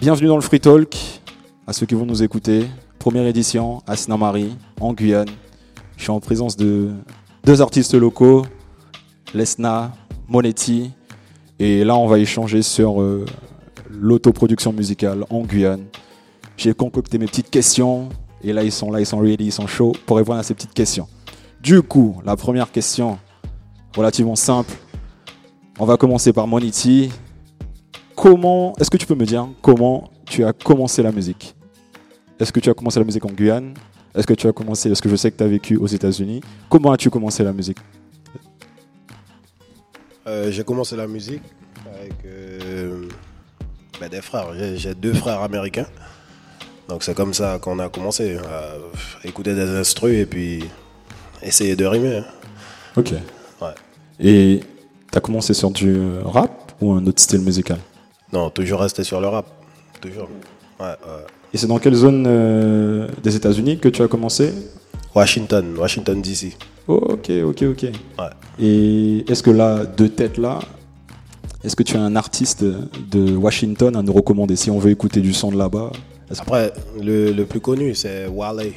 Bienvenue dans le Free Talk, à ceux qui vont nous écouter. Première édition à Sinamari, en Guyane. Je suis en présence de deux artistes locaux, Lesna, Monetti. Et là, on va échanger sur euh, l'autoproduction musicale en Guyane. J'ai concocté mes petites questions. Et là, ils sont là, ils sont ready, ils sont chauds pour répondre à ces petites questions. Du coup, la première question, relativement simple. On va commencer par Monetti. Comment, est-ce que tu peux me dire comment tu as commencé la musique? Est-ce que tu as commencé la musique en Guyane? Est-ce que tu as commencé, parce que je sais que tu as vécu aux États-Unis. Comment as-tu commencé la musique? Euh, j'ai commencé la musique avec euh, ben, des frères. J'ai, deux frères américains. Donc c'est comme ça qu'on a commencé à écouter des instrus et puis essayer de rimer. hein. Ok. Ouais. Et tu as commencé sur du rap ou un autre style musical? Non, toujours rester sur le rap. Toujours. Ouais, ouais. Et c'est dans quelle zone euh, des États-Unis que tu as commencé? Washington, Washington DC. Ok, ok, ok. Ouais. Et est-ce que là, de tête là, est-ce que tu as un artiste de Washington à nous recommander? Si on veut écouter du son de là-bas Après, le, le plus connu, c'est Wale.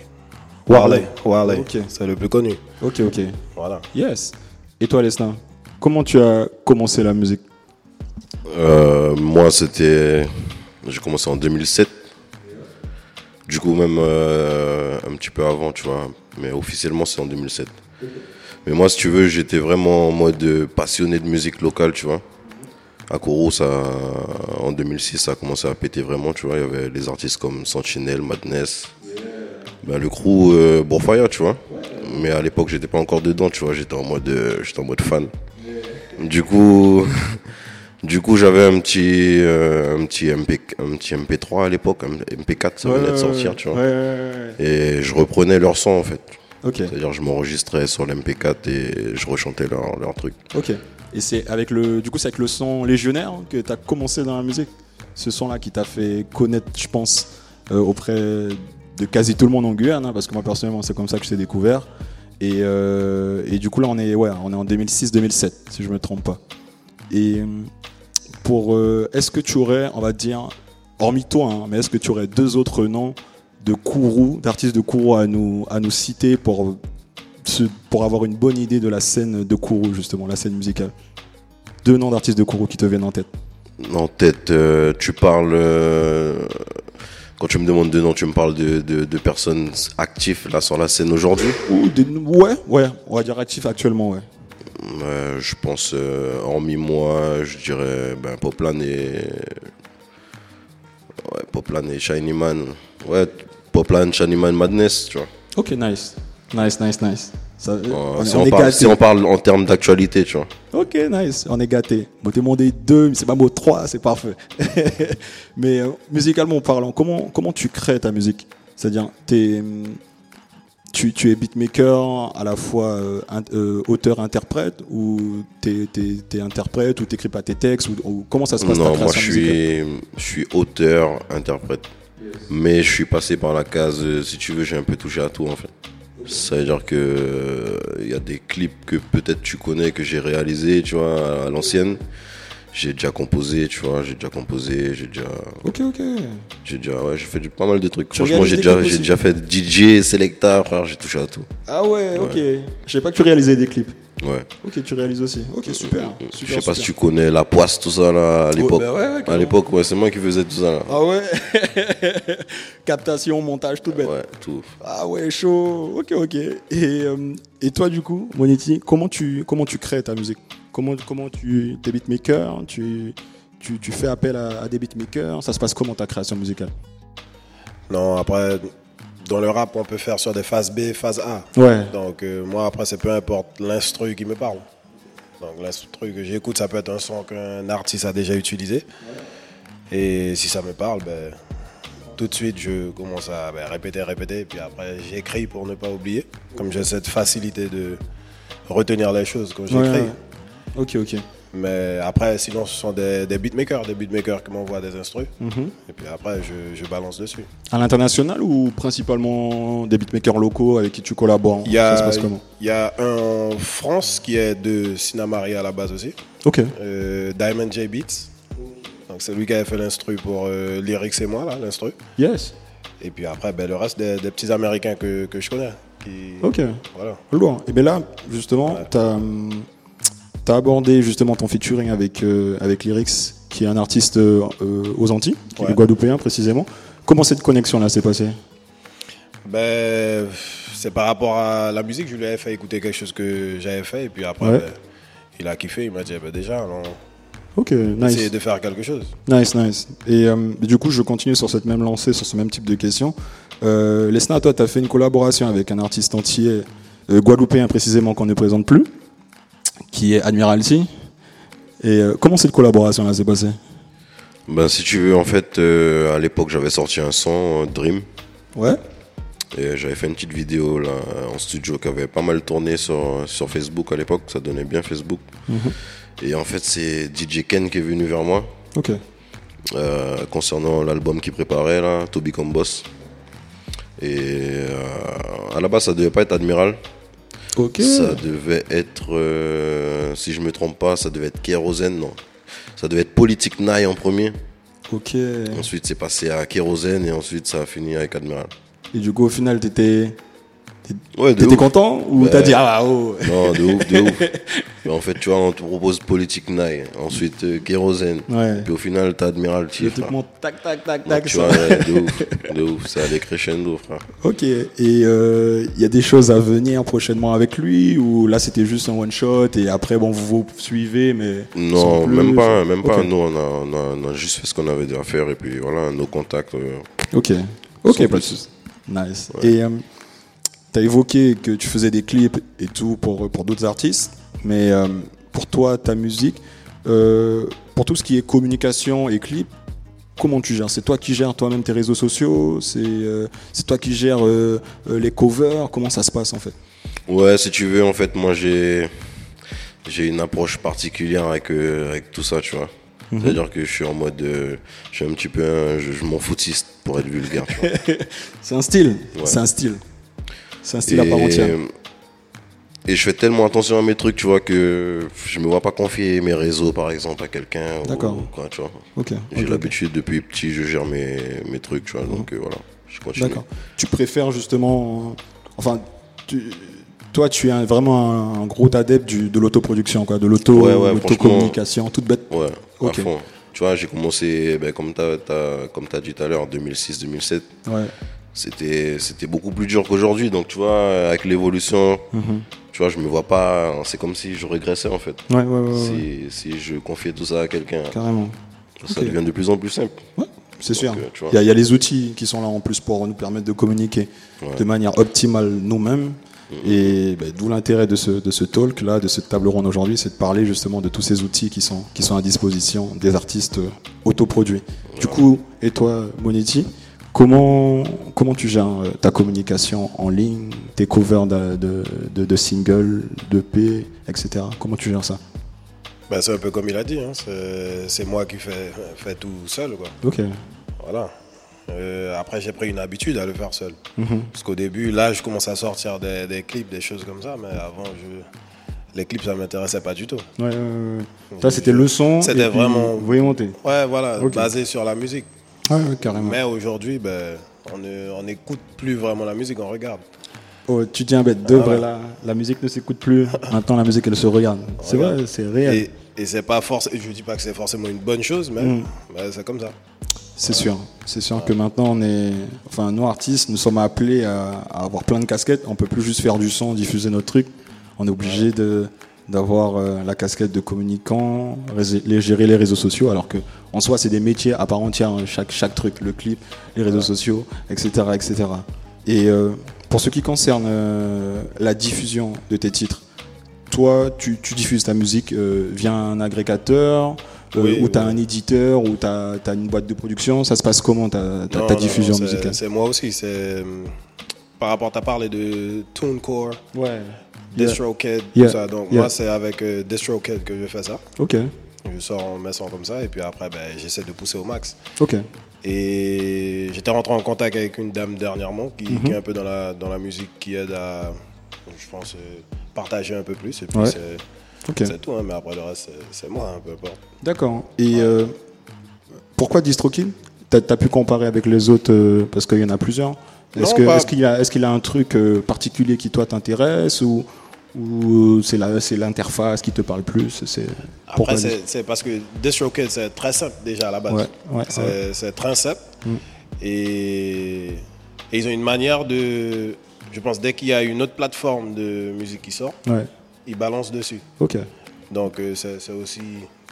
Wale. Wale. Ok. C'est le plus connu. Ok, ok. Voilà. Yes. Et toi, Lesna, comment tu as commencé la musique? Euh, moi, c'était. J'ai commencé en 2007. Du coup, même euh, un petit peu avant, tu vois. Mais officiellement, c'est en 2007. Mais moi, si tu veux, j'étais vraiment en mode passionné de musique locale, tu vois. À Koro, ça, en 2006, ça a commencé à péter vraiment, tu vois. Il y avait les artistes comme Sentinel, Madness, ben, le crew euh, tu vois. Mais à l'époque, j'étais pas encore dedans, tu vois. J'étais en mode, euh, j'étais en mode fan. Du coup, du coup, j'avais un petit, euh, un petit MP, un petit MP3 à l'époque, un MP4, ça venait de sortir, tu vois. Ouais, ouais, ouais. Et je reprenais leur son en fait. Ok, C'est-à-dire, je m'enregistrais sur l'MP4 et je rechantais leur, leur truc. ok. Et c'est avec le, du coup, c'est avec le son légionnaire que tu as commencé dans la musique? Ce son-là qui t'a fait connaître, je pense, euh, auprès de quasi tout le monde en Guyane, hein, parce que moi personnellement, c'est comme ça que je t'ai découvert. Et, euh, et du coup, là, on est, ouais, on est en 2006-2007, si je me trompe pas. Et pour, euh, est-ce que tu aurais, on va dire, hormis toi, hein, mais est-ce que tu aurais deux autres noms de Kourou, d'artistes de Kourou à nous, à nous citer pour, pour avoir une bonne idée de la scène de Kourou, justement, la scène musicale? Deux noms d'artistes de Kourou qui te viennent en tête. En tête, euh, tu parles. euh, quand tu me demandes de nom, tu me parles de, de, de personnes actives là sur la scène aujourd'hui? Ou des, ouais, ouais, on va dire actif actuellement, ouais. Euh, je pense, euh, hormis moi, je dirais ben, Poplan et. Ouais, Poplan et Shiny Man. Ouais, Poplan, Shiny Man Madness, tu vois. Ok, nice. Nice, nice, nice. Ça, on, si, on on est parle, gâtés. si on parle en termes d'actualité, tu vois. Ok, nice. On est gâté. Bon, t'es demandé deux, mais c'est pas mot trois, c'est parfait. mais euh, musicalement parlant, comment, comment tu crées ta musique? C'est-à-dire, t'es, hum, tu, tu es beatmaker, à la fois euh, euh, auteur-interprète, ou t'es, t'es, t'es interprète, ou t'écris pas tes textes, ou, ou comment ça se passe ta Non, moi création je suis, je suis auteur, interprète. Mais je suis passé par la case, euh, si tu veux, j'ai un peu touché à tout en fait. Ça veut dire que euh, il y a des clips que peut-être tu connais, que j'ai réalisé, tu vois, à l'ancienne. J'ai déjà composé, tu vois, j'ai déjà composé, j'ai déjà, Ok, ok. j'ai déjà, ouais, j'ai fait pas mal de trucs. Franchement, j'ai déjà, j'ai déjà fait DJ, Selecta, frère, j'ai touché à tout. Ah ouais, ok. Je savais pas que tu réalisais des clips. Ouais. Ok, tu réalises aussi. Ok, super. Je super sais pas si tu connais la poisse, tout ça là, à l'époque. bah ouais, à l'époque, ouais, c'est moi qui faisais tout ça là. Ah ouais Captation, montage, tout bête. Ouais, tout. Ah ouais, chaud. Ok, ok. Et, euh, et toi, du coup, Monetti, comment tu, comment tu crées ta musique? Comment, comment tu. T'es beatmaker? Tu, tu, tu fais appel à, à des beatmakers? Ça se passe comment ta création musicale? Non, après, dans le rap, on peut faire sur des phases B, phase A. Ouais. Donc euh, moi, après, c'est peu importe l'instru qui me parle. Donc l'instru que j'écoute, ça peut être un son qu'un artiste a déjà utilisé. Et si ça me parle, ben, tout de suite, je commence à ben, répéter, répéter. Puis après, j'écris pour ne pas oublier. Comme j'ai cette facilité de retenir les choses quand j'écris. Ouais, ouais. Ok, ok. Mais après, sinon, ce sont des, des beatmakers, des beatmakers qui m'envoient des instrus. Mhm. Et puis après, je, je balance dessus. À l'international ou principalement des beatmakers locaux avec qui tu collabores? Il y, Ça se a, passe comment? il y a un en France qui est de Sinamari à la base aussi. Ok. Euh, Diamond J Beats. Donc c'est lui qui avait fait l'instru pour euh, Lyrics et moi, là, l'instru. Yes. Et puis après, ben, le reste des, des petits Américains que, que je connais. Qui, Ok. Voilà. Et bien là, justement, Ouais. tu as, abordé justement ton featuring avec, euh, avec Lyrics, qui est un artiste euh, euh, aux Antilles, qui est Ouais. guadeloupéen précisément. Comment cette connexion-là s'est passée? Ben, c'est par rapport à la musique, je lui avais fait écouter quelque chose que j'avais fait. Et puis après, Ouais. ben, il a kiffé. Il m'a dit, ben, déjà, on Ok, va essayer nice. de faire quelque chose. Nice, nice. Et euh, du coup, je continue sur cette même lancée, sur ce même type de questions. Euh, Lesna, toi, tu as fait une collaboration avec un artiste entier, euh, guadeloupéen précisément, qu'on ne présente plus, qui est Admiralty. Et euh, comment cette collaboration-là s'est passée? Ben, si tu veux, en fait, euh, à l'époque, j'avais sorti un son, euh, Dream. Ouais. Et j'avais fait une petite vidéo là, en studio qui avait pas mal tourné sur, sur Facebook à l'époque. Ça donnait bien Facebook. Et en fait, c'est DJ Ken qui est venu vers moi Ok. euh, concernant l'album qu'il préparait, là, To Become Boss. Et à la base, ça devait pas être Admiral. Ok. Ça devait être, euh, si je me trompe pas, ça devait être Kérosène, non. Ça devait être Politique Nine en premier. Ok. Ensuite, c'est passé à Kérosène et ensuite, ça a fini avec Admiral. Et du coup, au final, t'étais Ouais, t'étais content ou t'as dit ah oh Non, de ouf, de ouf. Mais en fait, tu vois, on te propose Politique Nine, ensuite euh, Kérosène. Ouais. Puis au final, t'as Admiralty. Le frère. truc monte tac tac tac tac. tu vois, ouais, de ouf, de ouf. Ça allait crescendo, frère. Ok. Et il y a des choses à venir prochainement avec lui ou là c'était juste un one shot et après bon vous vous suivez mais Non, plus. même pas, même pas. Nous, on a, on, a, on a juste fait ce qu'on avait à faire et puis voilà, nos contacts. euh, Ok. Ok. Pas de. Nice. Et euh, t'as évoqué que tu faisais des clips et tout pour pour d'autres artistes, mais euh, pour toi ta musique, euh, pour tout ce qui est communication et clip. Comment tu gères? C'est toi qui gères toi-même tes réseaux sociaux? C'est euh, toi qui gères euh, les covers? Comment ça se passe en fait? Ouais, si tu veux, en fait, moi, j'ai j'ai une approche particulière avec, avec tout ça, tu vois. Mhm. C'est-à-dire que je suis en mode. euh, je suis un petit peu un. Je, je m'en foutiste pour être vulgaire, tu. C'est un style. Ouais. C'est un style. C'est un style à part entière. et je fais tellement attention à mes trucs, tu vois, que je me vois pas confier mes réseaux, par exemple, à quelqu'un. D'accord. ou tu vois. J'ai l'habitude, depuis petit, je gère mes, mes trucs, tu vois. Donc euh, voilà, je continue. D'accord. Tu préfères justement. euh, Enfin, tu- toi, tu es un- vraiment un, un gros adepte du, de l'autoproduction, quoi, de l'auto, Ouais, ouais, l'auto-communication, toute bête. Ouais, à fond. Tu vois, j'ai commencé, ben, comme tu as, comme as dit tout à l'heure, en 2006-2007. Ouais. C'était c'était beaucoup plus dur qu'aujourd'hui. Donc, tu vois, avec l'évolution, Mhm. tu vois, je me vois pas. C'est comme si je régressais, en fait. Ouais, ouais, ouais, ouais, Si, si je confiais tout ça à quelqu'un, carrément. ça devient de plus en plus simple. C'est sûr. euh. Il y, a- il y a les outils qui sont là en plus pour nous permettre de communiquer de manière optimale nous-mêmes. Et ben, d'où l'intérêt de ce, de ce talk là, de cette table ronde aujourd'hui, c'est de parler justement de tous ces outils qui sont, qui sont à disposition des artistes euh, autoproduits. Du coup, et toi, Monetti, comment, comment tu gères euh, ta communication en ligne, tes covers de, de, de, de singles, d'EP, etc. Comment tu gères ça? Ben, c'est un peu comme il a dit. Hein. C'est, moi qui fais, fais tout seul. Quoi. Ok. Voilà. Euh, après, j'ai pris une habitude à le faire seul. Mhm. Parce qu'au début, là, je commence à sortir des, des clips, des choses comme ça. Mais avant, je... les clips, ça ne m'intéressait pas du tout. Ouais, ouais, ouais. Ça, c'était le son. C'était vraiment- Vous voyez monter. Ouais, voilà, basé sur la musique. Ouais, ouais, carrément. Mais aujourd'hui, ben, on ne- on n'écoute plus vraiment la musique, on regarde. Oh, tu dis un bête, de vrai, la, la musique ne s'écoute plus. Maintenant, la musique, elle se regarde. C'est vrai, c'est réel. Et, et c'est pas forcément, je dis pas que c'est forcément une bonne chose, mais Mm. ben, c'est comme ça. C'est sûr. C'est sûr que maintenant, on est. Enfin, nous, artistes, nous sommes appelés à, à avoir plein de casquettes. On peut plus juste faire du son, diffuser notre truc. On est obligé de d'avoir euh, la casquette de communicant, les- gérer les réseaux sociaux, alors que en soi c'est des métiers à part entière, hein, chaque, chaque truc, le clip, les réseaux sociaux, etc. etc. Et euh, pour ce qui concerne euh, la diffusion de tes titres, toi tu, tu diffuses ta musique via un agrégateur, Oui, ou tu as oui. un éditeur, ou tu as, une boîte de production, ça se passe comment ta, ta, Non, ta non, diffusion non, musicale? C'est moi aussi. C'est par rapport, à parlé de TuneCore, Ouais. DistroKid, Yeah. tout ça. Donc Yeah. moi, c'est avec euh, DistroKid que je fais ça. Ok, Je sors mes sons comme ça et puis après, ben, j'essaie de pousser au max. ok. Et j'étais rentré en contact avec une dame dernièrement qui, Mhm. qui est un peu dans la, dans la musique, qui aide à, je pense, euh, partager un peu plus. Et puis Ouais. c'est ok. c'est tout, hein, mais après le reste, c'est- moi, hein, peu importe. D'accord. Et euh, pourquoi DistroKid? T'as as pu comparer avec les autres euh, parce qu'il y en a plusieurs. Est-ce qu'il y a, un truc euh, particulier qui toi t'intéresse ou ou c'est la, c'est l'interface qui te parle plus Après, c'est- parce que DistroKid, c'est très simple déjà à la base. Ouais, ouais, c'est ouais. très simple. Mm. Et, et ils ont une manière de. Je pense, dès qu'il y a une autre plateforme de musique qui sort, ils balancent dessus. Ok. Donc, euh, c'est aussi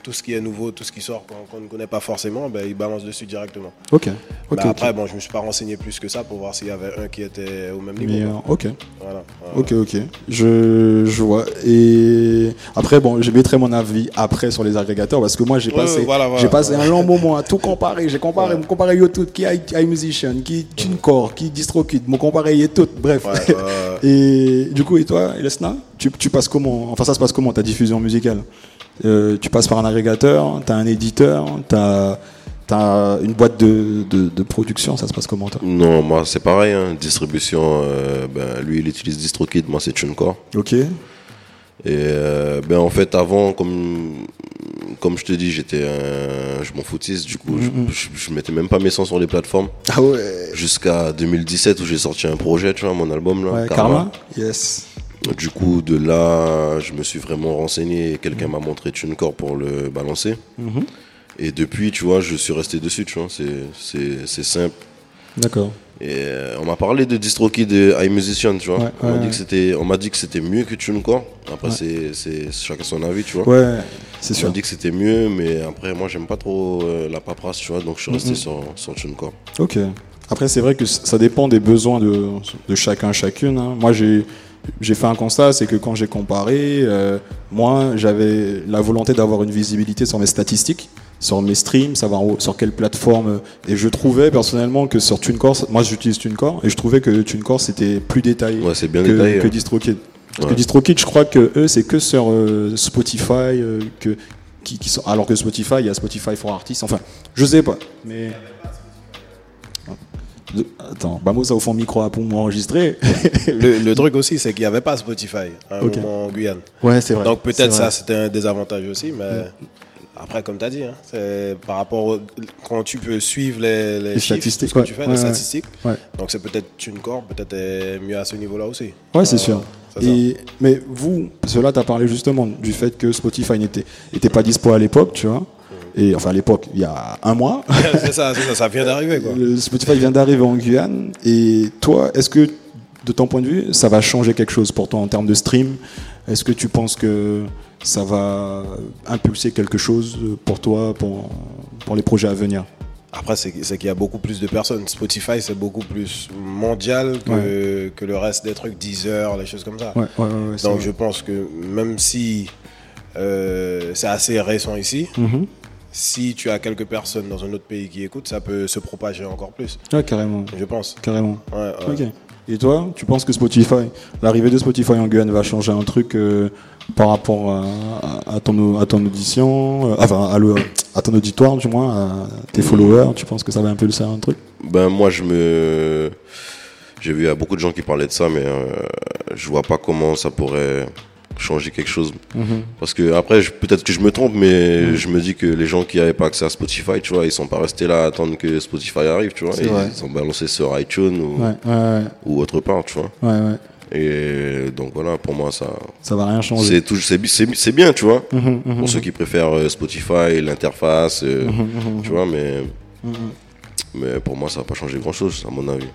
tout ce qui est nouveau, tout ce qui sort qu'on ne connaît pas forcément, ben, ils balancent dessus directement. Ok. Ok. Après, bon, je ne me suis pas renseigné plus que ça pour voir s'il y avait un qui était au même niveau. Mais, euh, ok. Voilà, voilà. Ok, ok. Je, je vois. Et après, bon, je mettrai mon avis après sur les agrégateurs parce que moi, j'ai Ouais, passé, voilà, j'ai passé un long moment à tout comparer. J'ai comparé, Ouais. comparé YouTube, qui iMusician, qui TuneCore, qui DistroKid, me comparé et tout. Bref. Ouais, et du coup, et toi, Elesna, tu, tu passes comment Enfin, ça se passe comment ta diffusion musicale? Euh, Tu passes par un agrégateur, t'as un éditeur, t'as as une boîte de, de, de production. Ça se passe comment toi? Non, moi c'est pareil, hein. distribution, euh, ben, lui il utilise DistroKid, moi c'est TuneCore. Ok. Et euh, ben en fait avant, comme, comme je te dis, j'étais je m'en foutiste, du coup je, je, je mettais même pas mes sons sur les plateformes. Ah ouais. Jusqu'à 2017 où j'ai sorti un projet, tu vois, mon album là, Ouais, Karma? Yes. Du coup, de là, je me suis vraiment renseigné et quelqu'un m'a montré TuneCore pour le balancer. Mhm. Et depuis, tu vois, je suis resté dessus, tu vois, c'est- simple. D'accord. Et euh, on m'a parlé de DistroKid et iMusician, tu vois. Ouais, on m'a ouais, dit que c'était, on m'a dit que c'était mieux que TuneCore. Après, c'est c'est chacun son avis, tu vois. Ouais, c'est On sûr. m'a dit que c'était mieux, mais après, moi, j'aime pas trop euh, la paperasse, tu vois, donc je suis resté sur, sur TuneCore. Ok. Après, c'est vrai que ça dépend des besoins de, de chacun, chacune. hein. Moi, j'ai j'ai fait un constat, c'est que quand j'ai comparé, euh, moi, j'avais la volonté d'avoir une visibilité sur mes statistiques, sur mes streams, savoir où- sur quelle plateforme. euh, Et je trouvais personnellement que sur TuneCore, moi, j'utilise TuneCore, et je trouvais que TuneCore c'était plus détaillé Ouais, c'est bien que, détaillé. que hein. DistroKid. Parce Ouais. que DistroKid, je crois que eux, c'est que sur euh, Spotify, euh, que, qui, qui sont, alors que Spotify, il y a Spotify for Artists. Enfin, je sais pas, mais. Attends, Bamos a au fond micro à pour m'enregistrer. Le, le truc aussi, c'est qu'il n'y avait pas Spotify en Guyane. ouais, c'est vrai. Donc peut-être ça, c'était un désavantage aussi, mais après, comme tu as dit, hein, c'est par rapport au- quand tu peux suivre les, les Les chiffres, statistiques, ce que ouais. tu fais, Ouais, les statistiques. Ouais. Donc c'est peut-être TuneCore, peut-être est mieux à ce niveau-là aussi. Ouais, c'est Euh, sûr. ça. Et, mais vous, là, tu as parlé justement du fait que Spotify n'était était pas dispo à l'époque, tu vois. Et enfin, à l'époque, il y a un mois. c'est ça, ça, ça vient d'arriver quoi. Le Spotify vient d'arriver en Guyane. Et toi, est-ce que, de ton point de vue, ça va changer quelque chose pour toi en termes de stream? Est-ce que tu penses que ça va impulser quelque chose pour toi, pour, pour les projets à venir? Après, c'est qu'il y a beaucoup plus de personnes. Spotify, c'est beaucoup plus mondial que, que le reste des trucs, Deezer, les choses comme ça. Ouais, ouais, Donc je pense que même si euh, c'est assez récent ici, Mhm. Si tu as quelques personnes dans un autre pays qui écoutent, ça peut se propager encore plus, Ouais, carrément. je pense. Carrément. Ouais, ouais. Ok. Et toi, tu penses que Spotify, l'arrivée de Spotify en Guyane va changer un truc euh, par rapport à, à- à ton, à ton audition, euh, enfin à, le- à ton auditoire du moins, à tes followers? Tu penses que ça va impulser un truc? Ben moi je me j'ai vu il y a beaucoup de gens qui parlaient de ça mais euh, je vois pas comment ça pourrait changer quelque chose. Parce que après peut-être que je me trompe mais je me dis que les gens qui avaient pas accès à Spotify tu vois ils sont pas restés là à attendre que Spotify arrive tu vois. Et ils ont balancé sur iTunes ou, Ouais, ouais, ou autre part tu vois. Ouais, ouais. et donc voilà pour moi ça Ça va rien changer. c'est bien tu vois. Mhm, mhm, pour ceux qui préfèrent euh, Spotify l'interface euh, mhm, tu vois mais mhm. mais pour moi ça va pas changer grand chose à mon avis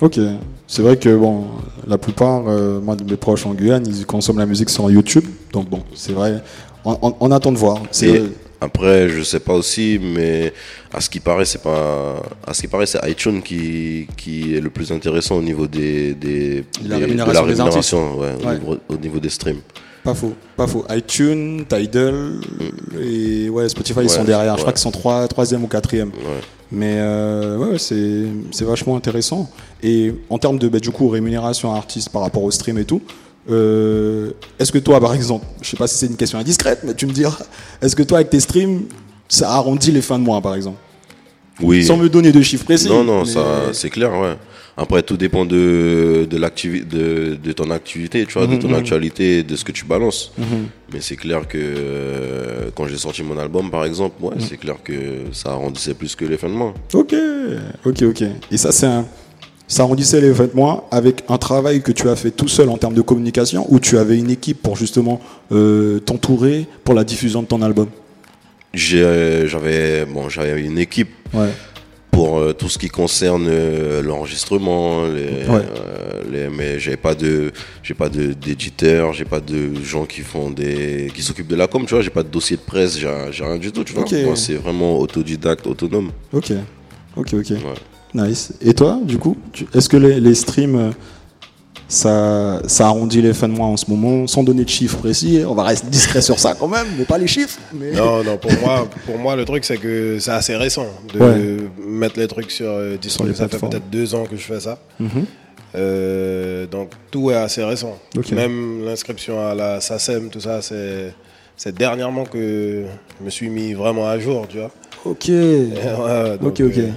Ok, c'est vrai que bon, la plupart, euh, moi de mes proches en Guyane, ils consomment la musique sur YouTube, donc bon, c'est vrai. On, on- on attend de voir. C'est après, je sais pas aussi, mais à ce qui paraît, c'est pas. À ce qui paraît, c'est iTunes qui, qui est le plus intéressant au niveau des, des, De la des- de la rémunération, ouais, au niveau- Au, niveau des streams. pas faux, pas faux. iTunes, Tidal et ouais, Spotify, ils sont derrière. Je crois qu'ils sont trois, troisième ou quatrième. Ouais. Mais euh, ouais, ouais, c'est c'est vachement intéressant. Et en termes de bah, du coup rémunération à artiste par rapport au stream et tout, euh, est-ce que toi, par exemple, je sais pas si c'est une question indiscrète, mais tu me diras, est-ce que toi avec tes streams, ça arrondit les fins de mois, par exemple? Oui. Sans me donner de chiffres précis. Non, non, mais- ça, c'est clair, ouais. Après, tout dépend de, de, de, de ton activité, tu vois, de Mhm, ton actualité, de ce que tu balances. Mhm. Mais c'est clair que euh, quand j'ai sorti mon album, par exemple, ouais, Mhm. c'est clair que ça arrondissait plus que les fins de mois. Ok, ok, ok. Et ça, c'est un. Ça arrondissait les vêtements avec un travail que tu as fait tout seul en termes de communication ou tu avais une équipe pour justement euh, t'entourer pour la diffusion de ton album? J'ai- J'avais bon, une équipe Ouais. pour euh, tout ce qui concerne euh, l'enregistrement, Ouais. euh, mais j'ai pas de, j'ai pas de d'éditeurs, j'ai pas de gens qui font des, qui s'occupent de la com, tu vois, j'ai pas de dossier de presse, j'ai rien du tout, tu vois. Moi, c'est vraiment autodidacte, autonome. Ok, ok, ok. Ouais. Nice. Et toi, du coup, est-ce que les, les streams, euh, ça, ça arrondit les fins de mois en ce moment, sans donner de chiffres précis On va rester discret sur ça quand même, mais pas les chiffres. Mais... Non, non, pour moi, pour moi, le truc, c'est que c'est assez récent de Ouais. mettre les trucs sur euh, Discord. Ça fait peut-être deux ans que je fais ça. Mhm. Euh, donc, tout est assez récent. Même l'inscription à la SACEM, tout ça, c'est c'est dernièrement que je me suis mis vraiment à jour, tu vois. Ok. Ouais, donc, Ok, ok. euh,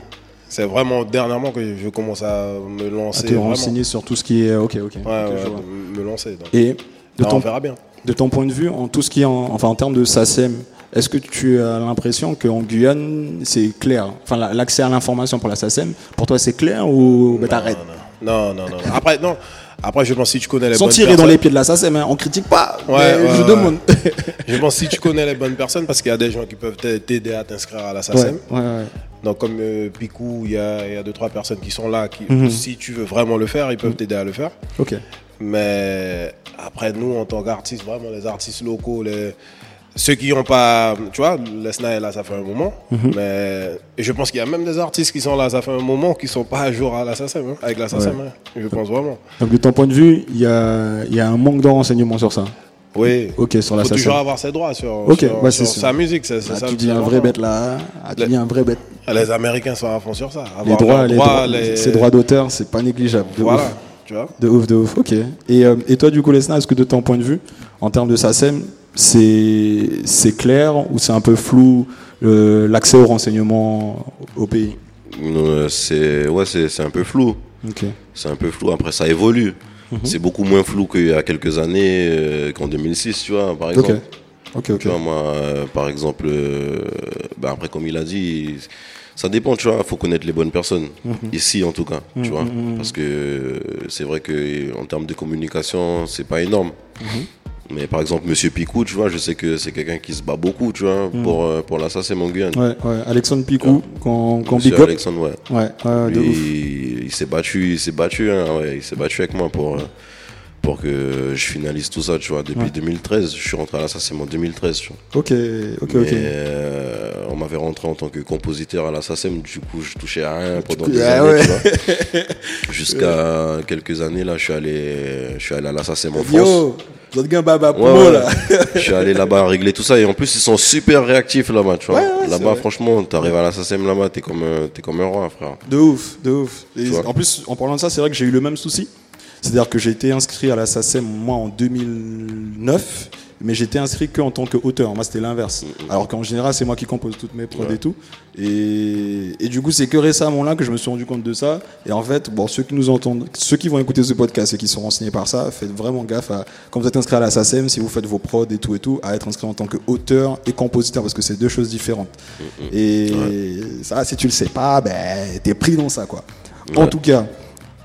c'est vraiment dernièrement que je commence à me À lancer. te vraiment. renseigner sur tout ce qui est. Ok, ok. Ouais, Ok, ouais, je vois. de me lancer. donc. Et de Non, ton, on verra bien. de ton point de vue, en tout ce qui est en, enfin, en termes de SACEM, est-ce que tu as l'impression qu'en Guyane, c'est clair? Enfin, la- l'accès à l'information pour la SACEM, pour toi, c'est clair ou bah, t'arrêtes? Non, non, non. non. Après, non. Après, je pense si tu connais les Sans bonnes tirer personnes. dans les pieds de la SACEM, hein, on critique pas, Ouais, mais ouais, je ouais. demande. Je pense si tu connais les bonnes personnes, parce qu'il y a des gens qui peuvent t'a- t'aider à t'inscrire à la ouais, SACEM. Ouais, ouais. Donc, comme euh, Picou, il y a, il y a deux, trois personnes qui sont là. Qui, Mhm. Si tu veux vraiment le faire, ils peuvent t'aider à le faire. Ok. Mais après, nous, en tant qu'artistes, vraiment les artistes locaux, les... ceux qui n'ont pas. Tu vois, Lesna est là, ça fait un moment. Mhm. Mais et je pense qu'il y a même des artistes qui sont là, ça fait un moment, qui ne sont pas à jour à la SACEM, hein, avec la SACEM. hein. je pense vraiment. Donc, de ton point de vue, il y a, il y a un manque de renseignements sur ça. Oui. Ok, sur la Il faut toujours avoir ses droits sur, bah, sur sa musique. C'est, c'est Ah, ça tu dis un vrai bête là. Ah, tu Les- dis un vrai bête. Les Américains sont à fond sur ça. Avoir Les droits, les droits, droits, les- ces droits d'auteur, c'est pas négligeable. De Voilà, ouf. tu vois. De ouf, de ouf. Ok. Et, euh, et toi, du coup, Lesna, est-ce que de ton point de vue, en termes de SACEM, c'est c'est clair ou c'est un peu flou euh, l'accès aux renseignements au pays? Euh, C'est, ouais, c'est, c'est un peu flou. Ok. C'est un peu flou. Après, ça évolue. Mhm. C'est beaucoup moins flou qu'il y a quelques années, euh, qu'en 2006, tu vois, par exemple. Ok. Ok, ok. Tu vois, moi, euh, par exemple, bah, après, comme il a dit, ça dépend, tu vois, il faut connaître les bonnes personnes. Mhm. Ici, en tout cas, tu vois. Parce que c'est vrai que en termes de communication, c'est pas énorme. Mais par exemple, Monsieur Picou, tu vois, je sais que c'est quelqu'un qui se bat beaucoup, tu vois, pour, euh, pour l'assassin en Guyane. Mhm. Ouais, ouais. Alexandre Picou, quand, quand Monsieur Big. Alexandre, ouais. Ouais, ouais, de Lui, ouf. il, il s'est battu, il s'est battu, hein, ouais, il s'est battu avec moi pour, euh, pour que je finalise tout ça, tu vois. Depuis Ouais. 2013, je suis rentré à l'assassin en 2013, tu vois. Ok, ok, Mais, ok. euh, on m'avait rentré en tant que compositeur à la SACEM, du coup je touchais à rien pendant des ah années, ouais. tu vois. Jusqu'à quelques années là, je suis allé, je suis allé à la SACEM en France. Yo, vous êtes gain baba pour Ouais, moi ouais. là. je suis allé là-bas régler tout ça et en plus ils sont super réactifs là-bas, tu vois. Ouais, là-bas franchement, t'arrives à la SACEM là-bas, t'es comme un, t'es comme un roi, frère. De ouf, de ouf. Et en plus, en parlant de ça, c'est vrai que j'ai eu le même souci. C'est-à-dire que j'ai été inscrit à la SACEM, moi, en 2009, mais j'étais inscrit que en tant qu'auteur. Moi, c'était l'inverse. Alors qu'en général, c'est moi qui compose toutes mes prods Ouais. et tout. Et, et du coup, c'est que récemment là que je me suis rendu compte de ça. Et en fait, bon, ceux qui nous entendent, ceux qui vont écouter ce podcast et qui sont renseignés par ça, faites vraiment gaffe à, quand vous êtes inscrit à la SACEM, si vous faites vos prods et tout et tout, à être inscrit en tant qu'auteur et compositeur parce que c'est deux choses différentes. Et ça, si tu le sais pas, ben, t'es pris dans ça, quoi. En tout cas,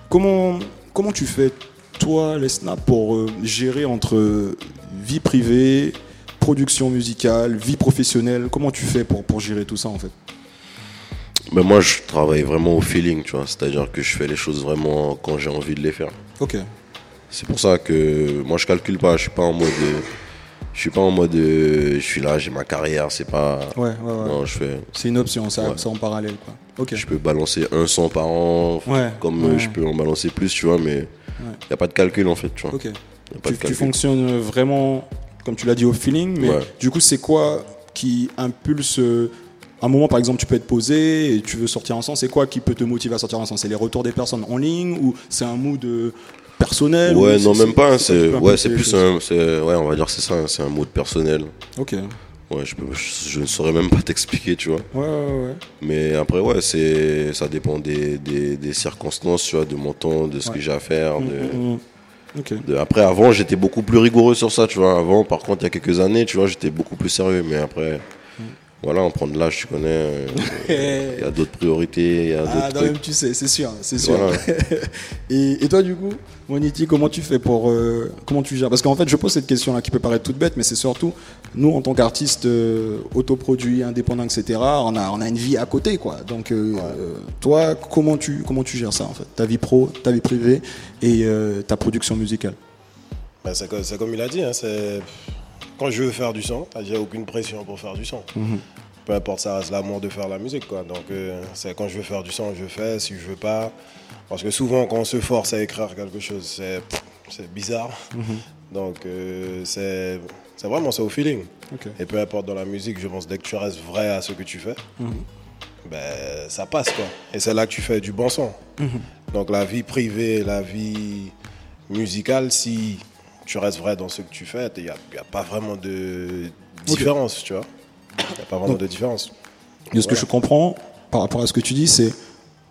comment, comment tu fais, toi, Lesna, pour euh, gérer entre vie privée, production musicale, vie professionnelle Comment tu fais pour, pour gérer tout ça, en fait? Mais moi je travaille vraiment au feeling, tu vois. C'est-à-dire que je fais les choses vraiment quand j'ai envie de les faire. Ok. C'est pour ça que moi je calcule pas, je suis pas en mode je suis pas en mode je suis là, j'ai ma carrière, c'est pas Ouais, ouais, ouais. non, je fais C'est une option, ça, Ouais. ça en parallèle, quoi. Ok. je peux balancer un son par an Ouais, comme ouais. je peux en balancer plus, tu vois, mais il y a pas de calcul en fait, tu vois. Ok. Tu, fonctionnes vraiment, comme tu l'as dit, au feeling, mais Ouais. du coup, c'est quoi qui impulse euh, un moment, par exemple, tu peux être posé et tu veux sortir ensemble. C'est quoi qui peut te motiver à sortir ensemble C'est les retours des personnes en ligne ou c'est un mood euh, personnel Ouais, ou non même pas, hein, c'est ouais, c'est plus un ouais, on va dire c'est ça, c'est un mode personnel. Ok. Ouais, je, peux, je, je ne saurais même pas t'expliquer, tu vois. Ouais, ouais, ouais. Mais après, ouais, c'est, ça dépend des, des, des circonstances, tu vois, de mon temps, de ce que j'ai à faire. De, Mhm. Ok. De- après, avant, j'étais beaucoup plus rigoureux sur ça, tu vois. Avant, par contre, il y a quelques années, tu vois, j'étais beaucoup plus sérieux. Mais après. Voilà, on prend de l'âge, tu connais. euh, Il y a d'autres priorités, il y a d'autres Ah, non, trucs. même tu sais, c'est sûr, c'est sûr. Voilà. et, et toi, du coup, Moniti, comment tu fais pour. euh, comment tu gères? Parce qu'en fait, je pose cette question-là qui peut paraître toute bête, mais c'est surtout, nous, en tant qu'artistes euh, autoproduits, indépendants, etc., on a, on a une vie à côté, quoi. Donc, euh, toi, comment tu, comment tu gères ça, en fait? Ta vie pro, ta vie privée et euh, ta production musicale? Ben, c'est comme, c'est comme il a dit, hein, c'est quand je veux faire du son, j'ai aucune pression pour faire du son. Peu importe, ça reste l'amour de faire la musique. Quoi. Donc euh, c'est quand je veux faire du son, je fais. Si je veux pas, parce que souvent quand on se force à écrire quelque chose, c'est, c'est bizarre. Donc euh, c'est, c'est vraiment ça au feeling. Et peu importe dans la musique, je pense dès que tu restes vrai à ce que tu fais, ben, ça passe quoi. Et c'est là que tu fais du bon son. Donc la vie privée, la vie musicale, si tu restes vrai dans ce que tu fais, il n'y a, pas vraiment de différence, tu vois. Il n'y a pas vraiment de différence. De ce que je comprends, par rapport à ce que tu dis, c'est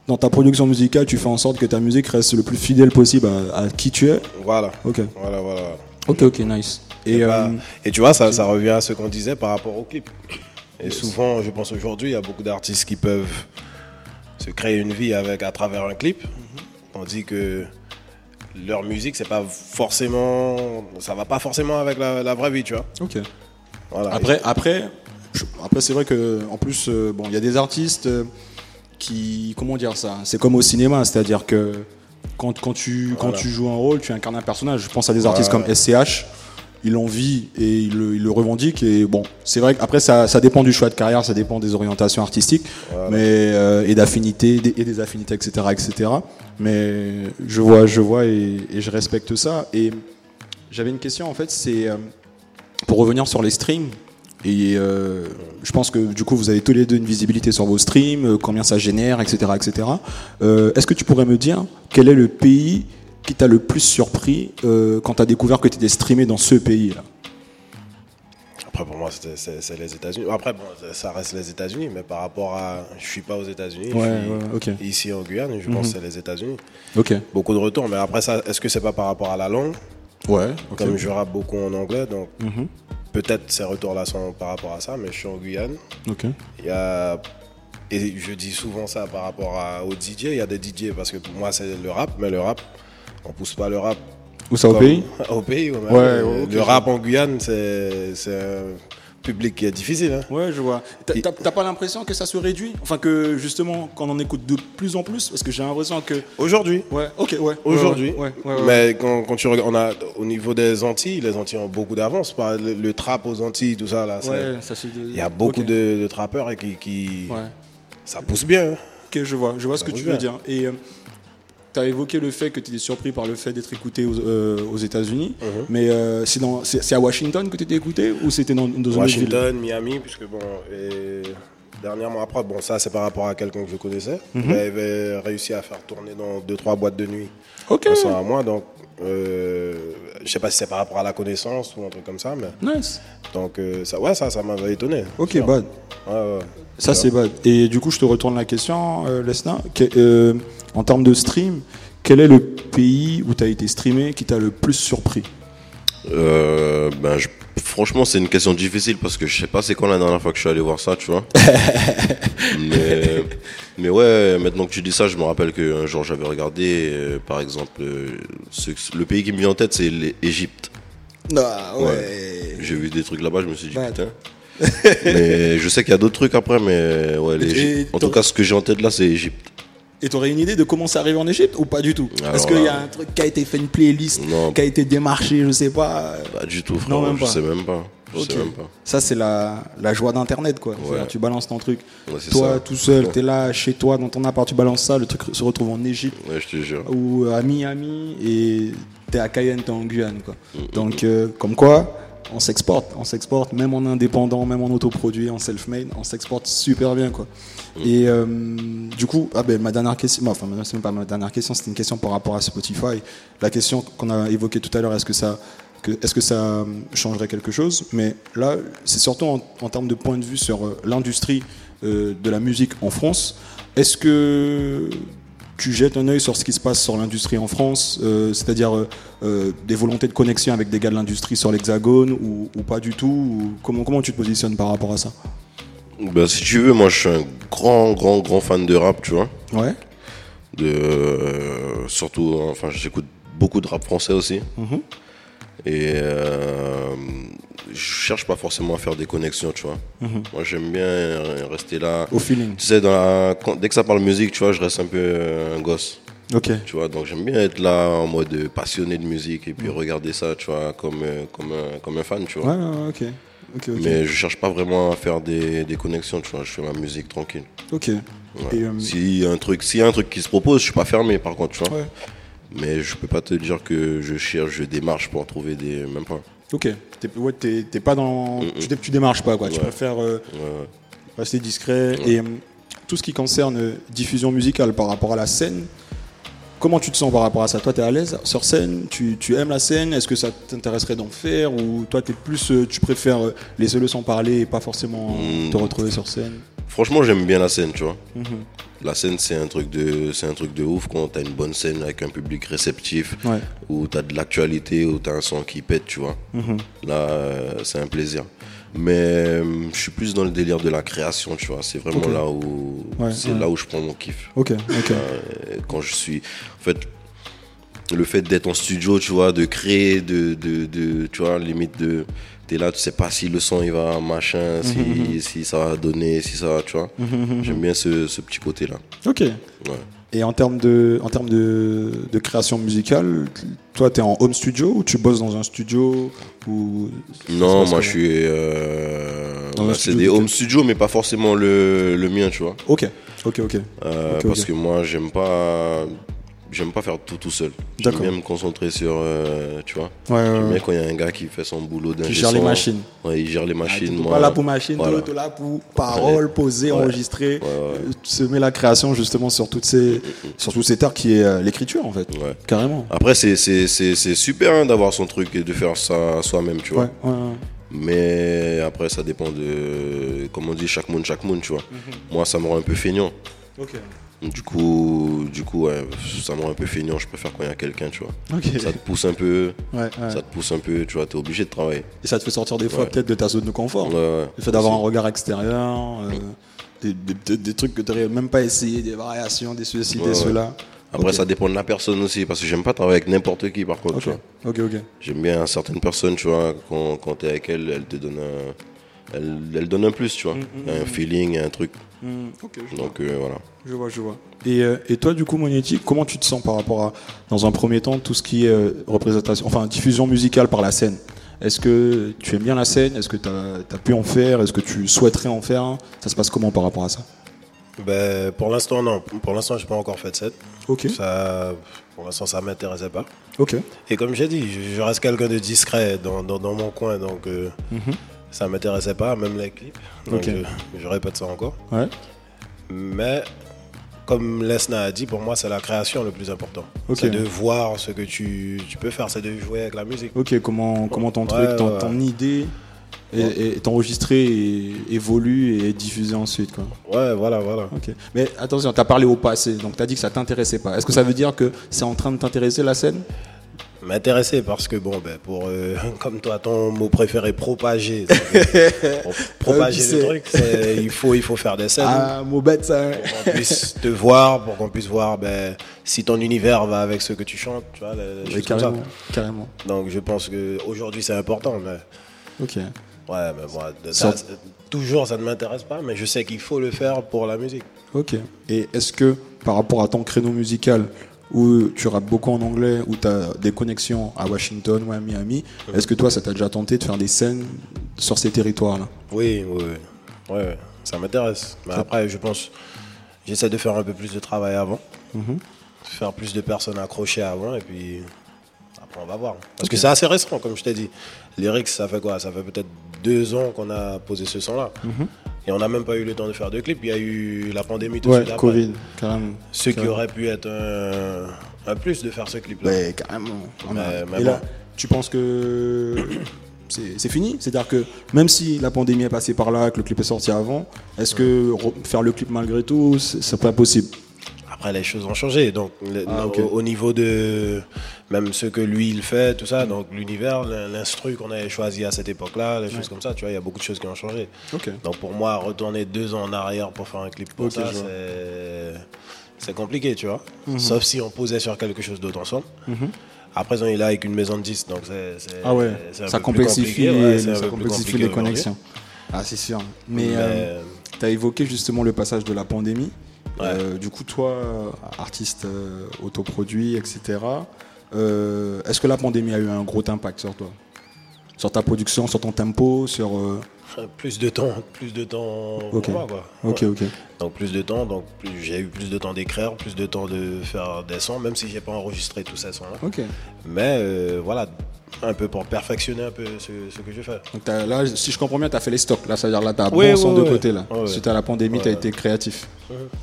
dans ta production musicale, tu fais en sorte que ta musique reste le plus fidèle possible à, à qui tu es. Voilà. Ok. Voilà, voilà. Ok, ok, nice. Et, euh, et tu vois, ça, ça revient à ce qu'on disait par rapport au clip. Et souvent, je pense aujourd'hui, il y a beaucoup d'artistes qui peuvent se créer une vie avec à travers un clip, tandis que leur musique, c'est pas forcément, ça va pas forcément avec la, la vraie vie, tu vois. ok. Voilà. Après, après, je- après c'est vrai que en plus, euh, bon, il y a des artistes euh, qui, comment dire ça? C'est comme au cinéma, c'est-à-dire que quand, quand tu quand tu joues un rôle, tu incarnes un personnage. Je pense à des artistes Ouais. comme SCH. Ils l'ont vie et ils le, revendiquent. Et bon, c'est vrai qu'après, ça, ça dépend du choix de carrière, ça dépend des orientations artistiques Voilà. mais, euh, et d'affinités, des- et des affinités, etc., etc. Mais je vois, je vois et, et je respecte ça. Et j'avais une question, en fait, c'est euh, pour revenir sur les streams. Et euh, je pense que du coup, vous avez tous les deux une visibilité sur vos streams, combien ça génère, etc., etc. Euh, Est-ce que tu pourrais me dire quel est le pays qui t'a le plus surpris euh, quand tu as découvert que tu étais streamé dans ce pays-là? Après, pour moi, c'est les États-Unis. Après, bon, ça reste les États-Unis, mais par rapport à. Je suis pas aux États-Unis. Ouais, je suis ouais, ici en Guyane, je pense que c'est les États-Unis. Ok. Beaucoup de retours, mais après, ça, est-ce que c'est pas par rapport à la langue? Ouais. Comme je rappe beaucoup en anglais, donc Mhm. peut-être ces retours-là sont par rapport à ça, mais je suis en Guyane. Ok. Il y a. Et je dis souvent ça par rapport à, aux DJ. Il y a des DJ parce que pour moi, c'est le rap, mais le rap, on pousse pas le rap. Où ça au pays Au pays, ouais. Ouais, Le- rap en Guyane, c'est un public qui est difficile. hein. Ouais, je vois. T'as- pas l'impression que ça se réduit? Enfin, que justement, qu'on en écoute de plus en plus? Parce que j'ai l'impression que. Aujourd'hui. Ouais, ok, ouais. Aujourd'hui. Ouais, ouais, ouais, ouais. Mais quand, quand tu regardes, on a, au niveau des Antilles, les Antilles ont beaucoup d'avance. Par Le, le trap aux Antilles, tout ça, là. ça c'est. Il y a beaucoup de, de trappeurs et qui, qui- Ouais. Ça pousse bien. hein. Ok, je vois, je vois ce que tu bien. veux dire. Et tu as évoqué le fait que tu étais surpris par le fait d'être écouté aux, euh, aux États-Unis. Mhm. Mais euh, c'est dans- c'est c'est à Washington que tu étais écouté ou c'était dans, dans une Washington, Miami, puisque bon, et dernièrement après, bon, ça c'est par rapport à quelqu'un que je connaissais. Il avait réussi à faire tourner dans deux trois boîtes de nuit. Ok. À moi, donc euh, je sais pas si c'est par rapport à la connaissance ou un truc comme ça, mais Nice. donc euh, ça, ouais, ça, ça m'avait étonné. Ok, bad. Ouais, ouais. Ça, c'est bad. Et du coup, je te retourne la question, euh, Lesna. Que- en termes de stream, quel est le pays où tu as été streamé qui t'a le plus surpris Euh, ben, je- franchement, c'est une question difficile parce que je sais pas c'est quand la dernière fois que je suis allé voir ça, tu vois. mais, mais ouais, maintenant que tu dis ça, je me rappelle qu'un jour j'avais regardé, euh, par exemple, euh, ce- le pays qui me vient en tête, c'est l'Égypte. Ah, J'ai vu des trucs là-bas, je me suis dit putain. mais je sais qu'il y a d'autres trucs après, mais ouais, l'Égypte. En tout cas, ce que j'ai en tête là, c'est Égypte. Et t'aurais une idée de comment ça arrive en Égypte ou pas du tout Est-ce qu'il y a un truc qui a été fait, une playlist, Non. qui a été démarché, je sais pas Pas du tout, frère. Non, même je pas. sais même pas. Je Ok. sais même pas. Ça, c'est la, la joie d'Internet, quoi. Tu balances ton truc. Ouais, toi, ça. tout seul, t'es là, chez toi, dans ton appart, tu balances ça, le truc se retrouve en Égypte Ouais, je te jure. ou à Miami et t'es à Cayenne, t'es en Guyane, quoi. Mm, Donc, euh, comme quoi, on s'exporte, on s'exporte, même en indépendant, même en autoproduit, en self-made, on s'exporte super bien, quoi. Mm. Et euh, du coup, ah ben, ma dernière question, enfin, c'est même pas ma dernière question, c'était une question par rapport à Spotify. La question qu'on a évoquée tout à l'heure, est-ce que ça que est-ce que ça changerait quelque chose? Mais là, c'est surtout en, en termes de point de vue sur euh, l'industrie euh, de la musique en France. Est-ce que tu jettes un œil sur ce qui se passe sur l'industrie en France, euh, c'est-à-dire euh, euh, des volontés de connexion avec des gars de l'industrie sur l'Hexagone ou, ou pas du tout ou comment, comment tu te positionnes par rapport à ça? Bah, si tu veux, moi je suis un grand, grand, grand fan de rap, tu vois. Ouais. De, euh, surtout, enfin, j'écoute beaucoup de rap français aussi. Mhm. Et euh, je cherche pas forcément à faire des connexions, tu vois. Mhm. Moi j'aime bien rester là. Au feeling. Tu sais, dans la- quand- dès que ça parle musique, tu vois, je reste un peu euh, un gosse. Ok. Tu vois, donc j'aime bien être là en mode passionné de musique et puis regarder ça, tu vois, comme, euh, comme, un, comme un fan, tu vois. Ouais, ok. Mais je cherche pas vraiment à faire des, des connexions, tu vois. Je fais ma musique tranquille. Ok. Ouais. Euh, S'il y a un truc, y a un truc qui se propose, je suis pas fermé par contre, tu vois. Ouais. Mais je peux pas te dire que je cherche, je démarche pour trouver des, même pas. Ok. T'es ouais, t'es- t'es pas dans. Tu, dé- tu démarches pas, quoi. Tu préfères euh, Ouais, rester discret. Et euh, tout ce qui concerne euh, diffusion musicale par rapport à la scène, comment tu te sens par rapport à ça? Toi, tu es à l'aise sur scène? Tu, tu aimes la scène? Est-ce que ça t'intéresserait d'en faire? Ou toi, es plus, euh, tu préfères euh, laisser le son parler et pas forcément Mm. te retrouver sur scène? Franchement, j'aime bien la scène, tu vois. Mhm. La scène, c'est un truc de, c'est un truc de ouf quand t'as une bonne scène avec un public réceptif, Ouais. où t'as de l'actualité, où t'as un son qui pète, tu vois. Mhm. Là, euh, c'est un plaisir. Mais euh, je suis plus dans le délire de la création, tu vois. C'est vraiment là où, Ouais, c'est ouais. là où je prends mon kiff. Ok, ok. Euh, quand je suis, en fait, le fait d'être en studio, tu vois, de créer, de, de, de tu vois, limite de, t'es là, tu sais pas si le son il va machin, Mhm, si, si ça va donner, si ça, va, tu vois. J'aime bien ce, ce petit côté là. Ok. Ouais. Et en termes de, en termes de, de création musicale, toi, tu es en home studio ou tu bosses dans un studio ou... Non, moi je suis, euh, bah, c'est des de home studios, mais pas forcément le, le mien, tu vois. Ok, ok, ok. Euh, parce que moi j'aime pas, j'aime pas faire tout tout seul. J'aime bien me concentrer sur, euh, tu vois. Ouais, ouais, J'aime ouais. bien quand il y a un gars qui fait son boulot d'un Qui gère les machines. Ouais, il gère les Ah, machines. t'es moi, pas là pour machine, voilà. toi, t'es là pour parole, poser, Ouais. enregistrer, Ouais, ouais. euh, semer la création justement sur toutes ces, sur tous ces terres qui est euh, l'écriture en fait, Ouais. carrément. Après, c'est, c'est, c'est, c'est super hein, d'avoir son truc et de faire ça soi-même, tu vois. Ouais, ouais, ouais. Mais après, ça dépend de, comme on dit, chaque monde, chaque monde, tu vois. Mhm. Moi, ça me rend un peu feignant. Ok. Du coup, du coup ouais, ça me rend un peu feignant. Je préfère quand il y a quelqu'un, tu vois. Ça te pousse un peu, Ouais, ouais. ça te pousse un peu, tu vois, t'es obligé de travailler. Et ça te fait sortir des fois peut-être de ta zone de confort. Le fait d'avoir un regard extérieur, euh, des, des- des- des trucs que tu n'aurais même pas essayé, des variations, des ceci, des cela. Après, ça dépend de la personne aussi, parce que j'aime pas travailler avec n'importe qui, par contre, Ok, tu vois. ok, ok. J'aime bien certaines personnes, tu vois, quand, quand t'es avec elles, elles te donnent un, elles, elles donnent un plus, tu vois. Mm, un feeling, un truc. Hmm, ok, je vois. Donc, euh, voilà. Je vois, je vois. Et, euh, et toi, du coup, Monetti, comment tu te sens par rapport à, dans un premier temps, tout ce qui est euh, représentation, enfin, diffusion musicale par la scène? Est-ce que tu aimes bien la scène? Est-ce que tu as, pu en faire? Est-ce que tu souhaiterais en faire Ça se passe comment par rapport à ça? Ben, pour l'instant, non. Pour l'instant, j'ai pas encore fait de. Ok. Ça, pour l'instant, ça m'intéressait pas. Ok. Et comme j'ai dit, je, je reste quelqu'un de discret dans, dans, dans mon coin, donc euh, Mhm. Ça m'intéressait pas, même les clips. Donc je, je répète ça encore. Ouais. Mais comme Lesna a dit, pour moi, c'est la création le plus important. C'est de voir ce que tu, tu peux faire, c'est de jouer avec la musique. Ok, comment, comment ton Ouais, truc, ton, ouais. ton idée est, est enregistrée et évolue et est diffusée ensuite quoi. Ouais, voilà, voilà. Ok. Mais attention, tu as parlé au passé, donc tu as dit que ça t'intéressait pas. Est-ce que ça veut dire que c'est en train de t'intéresser la scène? M'intéresser parce que, bon, ben, pour, euh, comme toi, ton mot préféré, propager. Donc, euh, pour propager tu le truc, il faut, il faut faire des scènes. Ah, mot bête ça. hein. pour qu'on puisse te voir, pour qu'on puisse voir ben, si ton univers va avec ce que tu chantes, tu vois, Oui, comme ça. carrément, carrément. Donc je pense qu'aujourd'hui c'est important, mais Ok. ouais, mais bon, de- ça, toujours ça ne m'intéresse pas, mais je sais qu'il faut le faire pour la musique. Ok. Et est-ce que par rapport à ton créneau musical, où tu rappes beaucoup en anglais, où tu as des connexions à Washington ou à Miami, est-ce que toi ça t'a déjà tenté de faire des scènes sur ces territoires-là? Oui, oui, oui. Ouais, ça m'intéresse. Mais après, je pense, j'essaie de faire un peu plus de travail avant, Mhm. faire plus de personnes accrochées avant, et puis après on va voir. Parce que c'est assez récent, comme je t'ai dit. Lyrics, ça fait quoi? Ça fait peut-être deux ans qu'on a posé ce son-là. Et on n'a même pas eu le temps de faire de clips. Il y a eu la pandémie tout de Ouais, suite. Covid, carrément. Ce qui aurait pu être un, un plus de faire ce clip-là. Ouais, carrément. A- Mais- et, bon. là, tu penses que c'est fini? C'est-à-dire que même si la pandémie est passée par là, que le clip est sorti avant, est-ce que re- faire le clip malgré tout, c'est pas possible? Après, les choses ont changé. Donc, le- Ah, au, niveau de même ce que lui, il fait, tout ça, donc l'univers, l'in- l'instru qu'on avait choisi à cette époque-là, les choses comme ça, tu vois, il y a beaucoup de choses qui ont changé. Donc, pour moi, retourner deux ans en arrière pour faire un clip pour ça, c'est. Compliqué, tu vois. Mhm. Sauf si on posait sur quelque chose d'autre ensemble. Après, on est là avec une maison de 10, donc c'est. Ah ouais, ça complexifie, ouais, ça peu complexifie les connexions. Ah, c'est sûr. Mais, Mais, euh, tu as évoqué justement le passage de la pandémie. Euh, du coup, toi, artiste euh, autoproduit, etc., euh, est-ce que la pandémie a eu un gros impact sur toi? Sur ta production, sur ton tempo, sur... plus de temps, plus de temps pour moi, quoi. Ok, Ouais. ok. Donc plus de temps, donc j'ai eu plus de temps d'écrire, plus de temps de faire des sons, même si j'ai pas enregistré tous ces sons-là. Ok. Mais euh, voilà, un peu pour perfectionner un peu ce, ce que je fais. Donc là, si je comprends bien, tu as fait les stocks. Là, c'est-à-dire là, tu as Oui, bon son oui, de oui. côté. Là. Suite à la pandémie, tu as été créatif.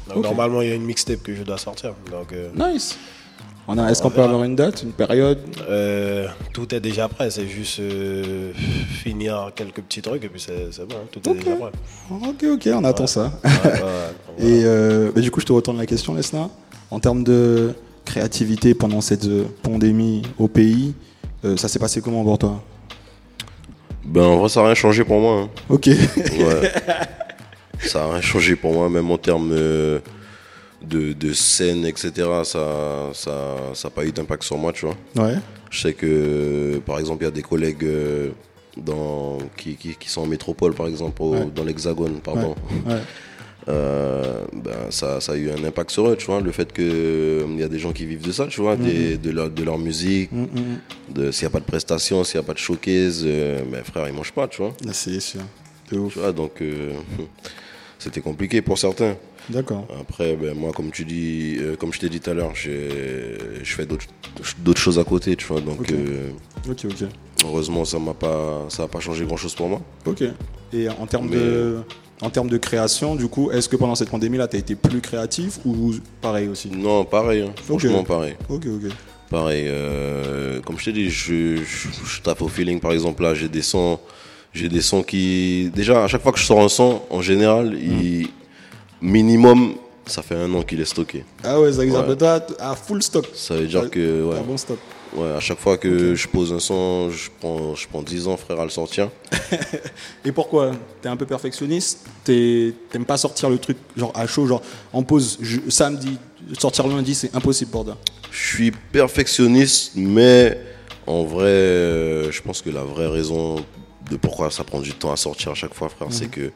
Donc Ok. normalement, il y a une mixtape que je dois sortir. Donc euh, Nice. On a- Est-ce qu'on peut avoir une date, une période euh, tout est déjà prêt, c'est juste euh, finir quelques petits trucs et puis c'est c'est bon, tout est Ok. déjà prêt. Ok, ok, on attend ça. Ouais, ouais, ouais. Donc, voilà. Et euh, bah, du coup, je te retourne la question, Lesna. En termes de créativité pendant cette euh, pandémie au pays, euh, ça s'est passé comment pour toi? Ben, en vrai, ça n'a rien changé pour moi. hein. Ok. Ouais. ça n'a rien changé pour moi, même en termes euh, de, de scène, etc. Ça n'a ça, ça pas eu d'impact sur moi, tu vois. ouais. Je sais que, par exemple, il y a des collègues euh, dans, qui, qui, qui sont en métropole, par exemple, au- Ouais. dans l'Hexagone, pardon. Ouais. Euh, ben, ça, ça a eu un impact sur eux, tu vois. Le fait qu'il y a des gens qui vivent de ça, tu vois, des- de, leur, de leur musique, Mm, mm. de, s'il n'y a pas de prestations, s'il n'y a pas de showcase, euh, ben, frère, ils mangent pas, tu vois. Là, C'est sûr. De ouf. Tu vois, donc euh, c'était compliqué pour certains. D'accord. Après, ben, moi, comme tu dis, euh, comme je t'ai dit tout à l'heure, j'ai- je fais d'autres d'autres choses à côté, tu vois. Donc, euh, Ok, ok. heureusement, ça m'a pas, ça n'a pas changé grand chose pour moi. Ok. Et en termes Mais- de. En termes de création, du coup, est-ce que pendant cette pandémie-là, tu as été plus créatif ou pareil aussi? Non, pareil, hein. franchement, pareil. Ok, ok. Pareil, euh, comme je t'ai dit, je, je, je tape au feeling, par exemple, là, j'ai des sons, j'ai des sons qui, déjà, à chaque fois que je sors un son, en général, il, minimum, ça fait un an qu'il est stocké. Ah ouais, ça existe. Ouais. Toi, à full stock. Ça veut dire Ouais, que, Un ouais, bon stock. ouais, à chaque fois que je pose un son, je prends, je prends 10 ans, frère, à le sortir. Et pourquoi? T'es un peu perfectionniste? T'aimes pas sortir le truc genre à chaud, genre en pause je- samedi, sortir lundi, c'est impossible toi. Je suis perfectionniste, mais en vrai, euh, je pense que la vraie raison de pourquoi ça prend du temps à sortir à chaque fois, frère, c'est que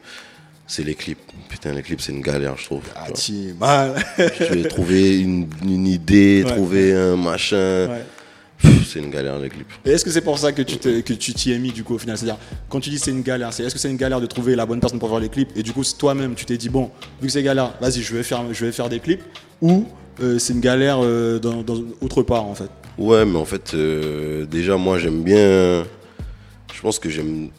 c'est les clips. Putain, les clips, c'est une galère, je trouve. Ah, tu mal. Je vais trouver une, une idée, Ouais. trouver un machin. Ouais. C'est une galère, les clips. Et est-ce que c'est pour ça que tu que tu t'y es mis du coup au final? C'est-à-dire, quand tu dis c'est une galère, c'est est-ce que c'est une galère de trouver la bonne personne pour faire les clips Et du coup, toi-même, tu t'es dit, bon, vu que c'est galère, vas-y, je vais faire, je vais faire des clips Ou euh, c'est une galère euh, dans, dans autre part en fait? Ouais, mais en fait, euh, déjà, moi, j'aime bien. Je pense que j'aime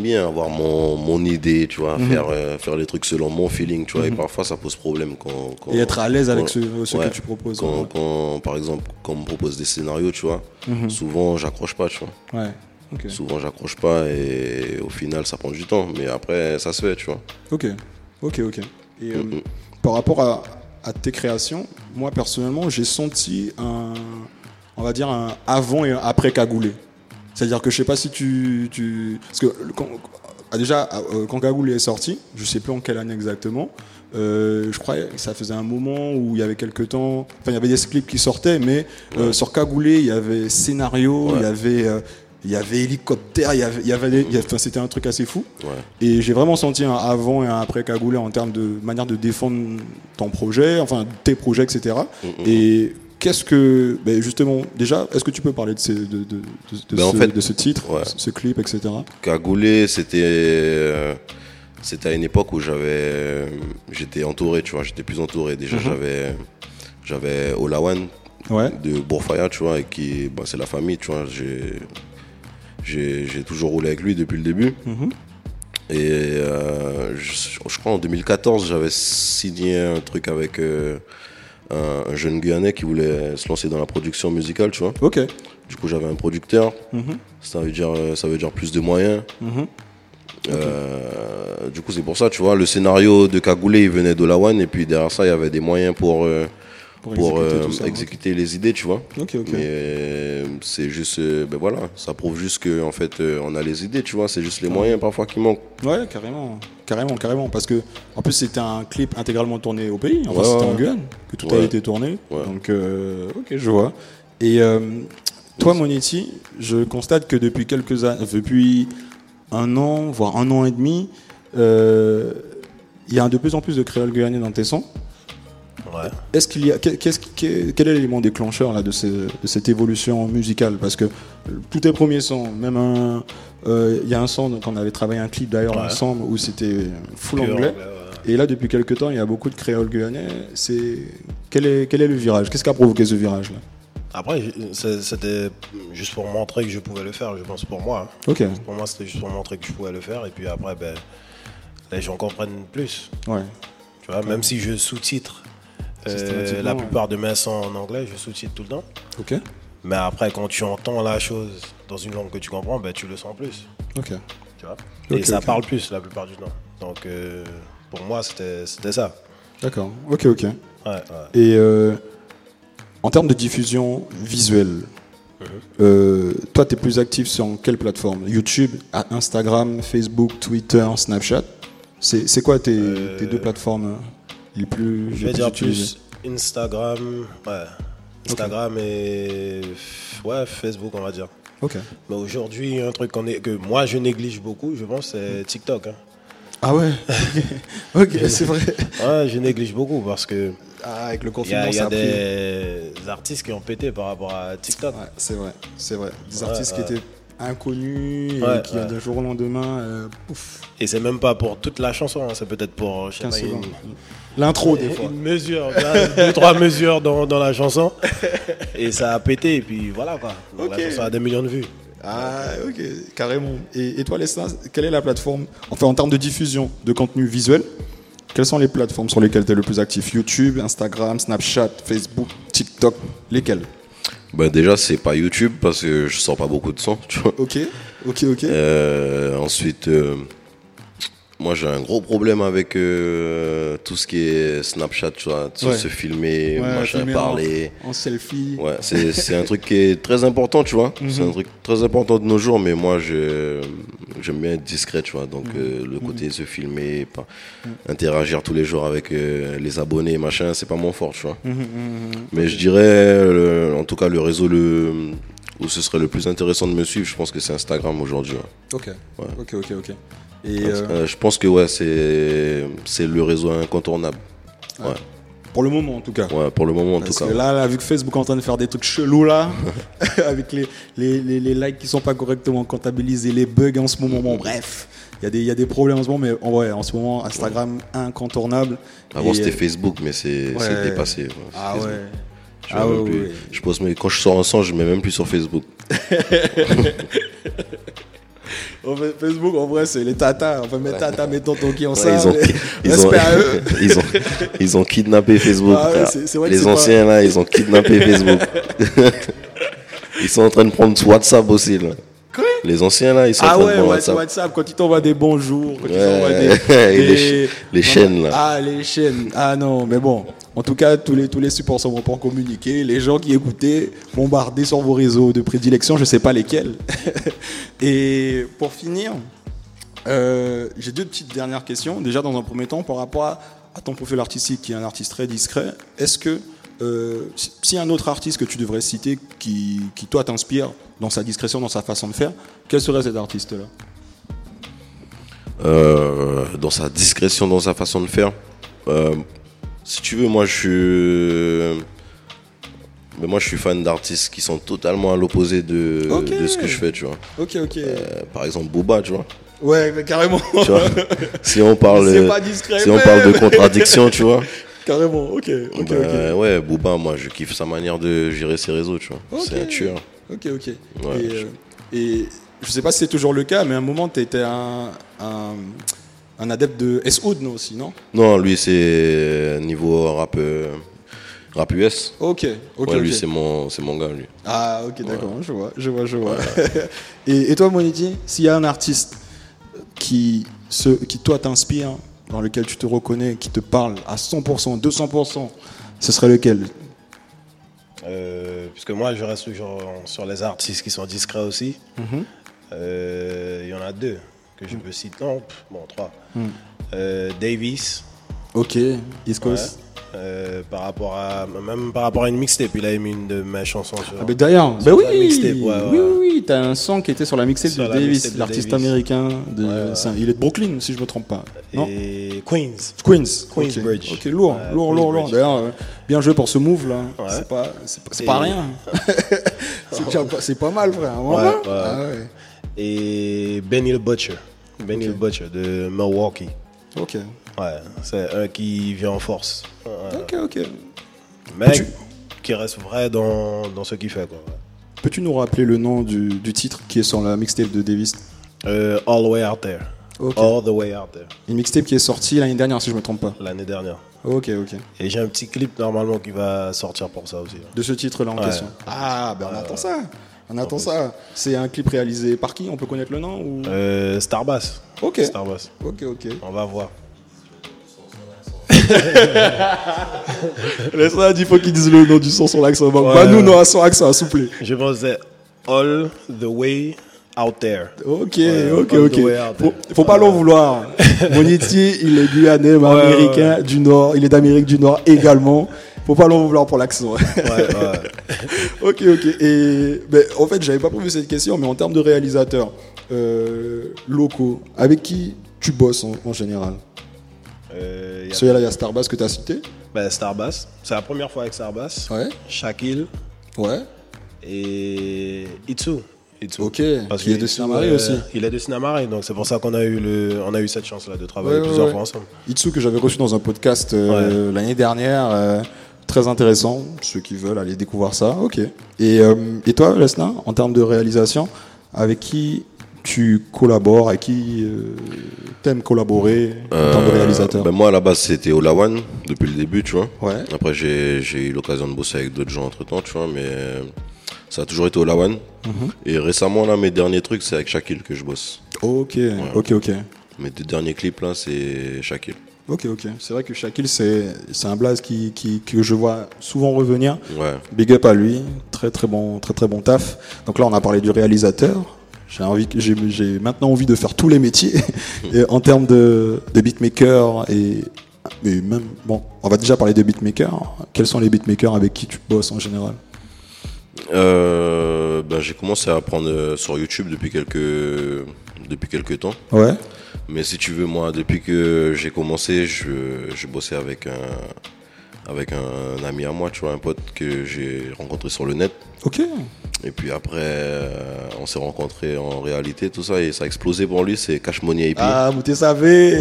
bien avoir mon, mon idée, tu vois, faire, euh, faire les trucs selon mon feeling, tu vois, et parfois ça pose problème quand. quand Et être à l'aise avec ce, ce ouais, que tu proposes. Quand, ouais. quand, par exemple, quand on me propose des scénarios, tu vois, Mhm. souvent j'accroche pas, tu vois. Ouais, ok. Souvent j'accroche pas et au final ça prend du temps, mais après ça se fait, tu vois. Ok, ok, ok. Et euh, Mhm. par rapport à, à tes créations, moi personnellement, j'ai senti un, on va dire un avant et un après cagoulé. C'est-à-dire que je sais pas si tu, tu parce que quand, ah, déjà euh, quand cagoulé est sorti, je sais plus en quelle année exactement. euh, je crois que ça faisait un moment où il y avait quelques temps, enfin il y avait des clips qui sortaient, mais euh, sur cagoulé il y avait scénario, Ouais. il y avait euh, il y avait hélicoptère, il y avait, il y avait c'était un truc assez fou. Ouais. Et j'ai vraiment senti un avant et un après cagoulé en termes de manière de défendre ton projet, enfin tes projets, etc. Et qu'est-ce que, ben justement, déjà, est-ce que tu peux parler de, ces- de, de, de- de Ben, en ce, fait, de ce titre, ouais. ce clip, etc. Cagoulé, c'était euh, c'était à une époque où j'avais j'étais entouré, tu vois, j'étais plus entouré. Déjà j'avais j'avais Olawan Ouais. de Bourfaya, tu vois, et qui bah, c'est la famille, tu vois. J'ai toujours roulé avec lui depuis le début. Mhm. Et euh, je, je crois en 2014, j'avais signé un truc avec euh, un, un jeune Guyanais qui voulait se lancer dans la production musicale, tu vois. Ok. Du coup, j'avais un producteur. Mhm. Ça veut dire, euh, ça veut dire plus de moyens. Mhm. Euh, du coup, c'est pour ça, tu vois, le scénario de Cagoulé, il venait de Lawan, et puis derrière ça, il y avait des moyens pour, euh, Pour, pour exécuter euh, tout ça. exécuter les idées, tu vois. Ok, ok. Mais euh, c'est juste, euh, ben voilà, ça prouve juste que en fait, on a les idées, tu vois. C'est juste les moyens parfois qui manquent. Ouais, carrément, carrément, carrément. Parce que, en plus, c'était un clip intégralement tourné au pays. Enfin, Ouais, c'était en Guyane que tout a été tourné. Ouais. Donc, euh, ok, je vois. Et euh, toi, Monetti, je constate que depuis quelques années, depuis un an, voire un an et demi, euh, il y a de plus en plus de créoles guyanais dans tes sons. Ouais. Est-ce qu'il y a qu'est-ce qui- quel est l'élément déclencheur là de, ce- de cette évolution musicale? Parce que tous tes premiers sons, même un, euh, il y a un son qu'on avait travaillé un clip d'ailleurs Ouais. ensemble où c'était full anglais. anglais, ouais. Et là, depuis quelques temps, il y a beaucoup de créoles guyanais. C'est quel est quel est le virage? Qu'est-ce qui a provoqué ce virage là Après, c'était juste pour montrer que je pouvais le faire, je pense, pour moi. hein. Pour moi, c'était juste pour montrer que je pouvais le faire. Et puis après, ben, les gens comprennent plus. ouais, Tu vois, même si je sous-titre euh, la ouais. plupart de mes sons en anglais, je sous-titre tout le temps. ok, Mais après, quand tu entends la chose dans une langue que tu comprends, ben, tu le sens plus. ok. Tu vois? Et ça parle plus la plupart du temps. Donc, euh, pour moi, c'était c'était ça. D'accord, ok, ok. Ouais, ouais. Et euh, en termes de diffusion visuelle, Mhm. euh, toi, tu es plus actif sur quelle plateforme? YouTube, Instagram, Facebook, Twitter, Snapchat? C'est c'est quoi tes, Euh, tes deux plateformes les plus, Je vais dire plus Instagram, ouais. Instagram et ouais, Facebook, on va dire. Ok. Mais aujourd'hui, un truc qu'on est, que moi je néglige beaucoup, je pense, c'est TikTok. hein. Ah ouais? Ok, c'est vrai. Ouais, je néglige beaucoup parce que Ah, avec le il y confinement, a, il y a a pris. des artistes qui ont pété par rapport à TikTok. Ouais, c'est vrai, c'est vrai. Des Ouais, artistes qui étaient inconnus et Ouais, qui, ouais. d'un jour au lendemain, euh, pouf, Et c'est même pas pour toute la chanson, hein, c'est peut-être pour je sais 15 pas, secondes. une, L'intro, des fois. une mesure, deux, trois mesures dans, dans la chanson. Et ça a pété, et puis voilà quoi. Donc. La chanson a des millions de vues. Ah, ok, carrément. Et, et toi, Lesna, quelle est la plateforme, enfin en termes de diffusion de contenu visuel, quelles sont les plateformes sur lesquelles tu es le plus actif? YouTube, Instagram, Snapchat, Facebook, TikTok Lesquelles? Bah déjà, c'est pas YouTube parce que je sors pas beaucoup de sons, tu vois. Ok, ok, ok. Euh, ensuite, euh, moi j'ai un gros problème avec euh, tout ce qui est Snapchat, tu vois, se- Ouais. se filmer, Ouais, machin, filmer parler. En, en selfie. Ouais, c'est c'est un truc qui est très important, tu vois. C'est Mhm. un truc très important de nos jours, mais moi, je j'aime bien être discret, tu vois. Donc, Mhm. euh, le côté se filmer, pas, interagir tous les jours avec euh, les abonnés, machin, c'est pas mon fort, tu vois. Mhm, mhm, mhm. Mais je dirais, en tout cas, le réseau le, où ce serait le plus intéressant de me suivre, je pense que c'est Instagram aujourd'hui. Ok, Ouais. ok, ok, ok. Et euh, Euh, je pense que ouais, c'est c'est le réseau incontournable. Ouais. Ouais. pour le moment, en tout cas. Ouais, pour le moment en Parce tout cas. que là, là, vu que Facebook est en train de faire des trucs chelous là, avec les, les, les, les likes qui sont pas correctement comptabilisés, les bugs en ce moment, bon, bref, il y, a des- il y a des problèmes en ce moment, mais en vrai, en ce moment, Instagram incontournable. Avant Et, c'était euh, Facebook, mais c'est ouais. dépassé. Ah Facebook. ouais. Je, Ah ouais, plus- ouais. je pose mes- quand je sors un son, je mets même plus sur Facebook. En Facebook, en vrai, c'est les tatas. Enfin, mes tatas, mes tontons qui Ouais, ça. ils, ont, mais- ils, ils, ils kidnappé Facebook. Ah ouais, frère. c'est- c'est vrai Les c'est pas- anciens là, ils ont kidnappé Facebook. ils sont en train de prendre WhatsApp aussi là. Quoi? Les anciens là, ils sont Ah en train ouais, de prendre ouais, WhatsApp. WhatsApp, quand ils t'envoient des bonjours, quand ils Ouais. t'envoient des, Et les des- ch- les chaînes, là. Ah, les chaînes. Ah non, mais bon. En tout cas, tous les, tous les supports sont pas communiqués. Les gens qui écoutaient, bombardés sur vos réseaux de prédilection, je sais pas lesquels. Et pour finir, euh, j'ai deux petites dernières questions. Déjà, dans un premier temps, par rapport à, ton profil artistique, qui est un artiste très discret, est-ce que euh, si- un autre artiste que tu devrais citer qui, qui toi t'inspire dans sa discrétion, dans sa façon de faire, quel serait cet artiste-là? Euh, dans sa discrétion, dans sa façon de faire. Si tu veux, moi je suis. Mais moi je suis fan d'artistes qui sont totalement à l'opposé de, Ok. de ce que je fais, tu vois. Ok, ok. Euh, par exemple, Booba, tu vois. ouais, mais carrément. Tu vois si on parle, pas discret, si on parle de contradiction, tu vois. Carrément, ok, ok, bah, Ouais, Booba, moi je kiffe sa manière de gérer ses réseaux, tu vois. ok. C'est un tueur. Ok, ok. Ouais, et, je- euh, et je sais pas si c'est toujours le cas, mais à un moment, tu étais un, un, un adepte de S.O.D. non, aussi, non? Non, lui c'est niveau rap, euh, Rap US. Ok, ok, ouais, lui, c'est mon, c'est mon gars, lui. Ah, ok, d'accord, je vois, je vois, je vois. et, et toi, Moniti, s'il y a un artiste qui, se, qui toi, t'inspire, dans lequel tu te reconnais, qui te parle à 100%, 200%, ce serait lequel? Euh, puisque moi, je reste toujours sur les artistes qui sont discrets aussi. Mhm. Euh, Il y en a deux que je peux citer. Non, pff, bon, trois. Mm. Euh, Davis, Ok, East ouais. Coast. Euh, par rapport à même par rapport à une mixtape, il a émis une de mes chansons sur. Ah, ben d'ailleurs, la oui, mixtape, ouais, oui, ouais. oui, oui, t'as un son qui était sur la mixtape Sur de la Davis, mixtape l'artiste Davis. américain. De, Ouais, ouais. c'est un- il est de Brooklyn, si je me trompe pas. Non et Queens. Queens. Queensbridge. Ok, Ok, lourd, Ouais, lourd, lourd, lourd. D'ailleurs, euh, bien joué pour ce move là. Ouais. C'est pas, c'est pas, c'est Et- pas rien. c'est, pas, c'est pas mal, frère. Ouais, Voilà. ouais. Ah ouais. Et Benny the Butcher. Benny the Butcher de Milwaukee. Ok. Ouais, c'est un qui vient en force. Ouais. Ok, ok. Mais qui reste vrai dans, dans ce qu'il fait. Quoi. Peux-tu nous rappeler le nom du, du titre qui est sur la mixtape de Davis? Euh, All the Way Out There. All the Way Out There, Une mixtape qui est sortie l'année dernière, si je me trompe pas. l'année dernière. Ok, ok. Et j'ai un petit clip normalement qui va sortir pour ça aussi. De ce titre-là en Ouais. question. Ah, ben on attend ça. On attend ça. C'est un clip réalisé par qui? On peut connaître le nom ou... Euh, Starbass. Ok. Starbass. Ok, ok. On va voir. Laisse-moi, il faut qu'ils disent le nom du son sur l'accent. Bah, Ouais. bah, nous, non, son accent assouplé. Je pense que c'est All the Way Out There. Ok, Ouais, ok, ok. Faut, faut pas l'en vouloir. Moniti, il est guyanais, mais Ouais, américain du Nord. Il est d'Amérique du Nord également. Faut pas l'en vouloir pour l'accent. Ouais, ouais. ok, ok. Et ben, en fait, j'avais pas prévu cette question, mais en termes de réalisateurs euh, locaux, avec qui tu bosses en, en général? Euh, y a- Celui-là, il y a Starbass que tu as cité. ben, Starbass. C'est la première fois avec Starbass. Ouais. Shaquille Ouais. et Itsu. Itsu. Ok. Parce Qui est de Sinamari euh, aussi. Il est de Sinamari, donc c'est pour ça qu'on a eu le, on a eu cette chance-là de travailler Ouais, plusieurs ouais. fois ensemble. Itsu que j'avais reçu dans un podcast euh, l'année dernière. Très intéressant. Ceux qui veulent aller découvrir ça. Ok. Et, euh, et toi, Lesna, en termes de réalisation, avec qui tu collabores, avec qui euh, t'aimes collaborer en termes de Euh, réalisateur? ben moi, à la base, c'était Olawan depuis le début, tu vois. Ouais. Après, j'ai j'ai eu l'occasion de bosser avec d'autres gens entre temps, tu vois, mais ça a toujours été Olawan. Mhm. Et récemment, là, mes derniers trucs, c'est avec Shaquille que je bosse. Ok, ok, ok. Mes deux derniers clips, là, c'est Shaquille. Ok, ok. C'est vrai que Shaquille, c'est un blaze qui, qui, que je vois souvent revenir. Ouais. Big up à lui, très très bon, très très bon taf. Donc là, on a parlé du réalisateur. J'ai envie, j'ai j'ai maintenant envie de faire tous les métiers et en termes de, de beatmaker et, et même bon, on va déjà parler de beatmaker. Quels sont les beatmakers avec qui tu bosses en général? Euh, ben, j'ai commencé à apprendre euh, sur YouTube depuis quelques, depuis quelques temps. Ouais. Mais si tu veux, moi, depuis que j'ai commencé, je, je bossais avec un, avec un ami à moi, tu vois, un pote que j'ai rencontré sur le net. Ok. Et puis après, euh, on s'est rencontrés en réalité, tout ça, et ça a explosé pour lui, c'est Cash Money IP. Ah, vous savé.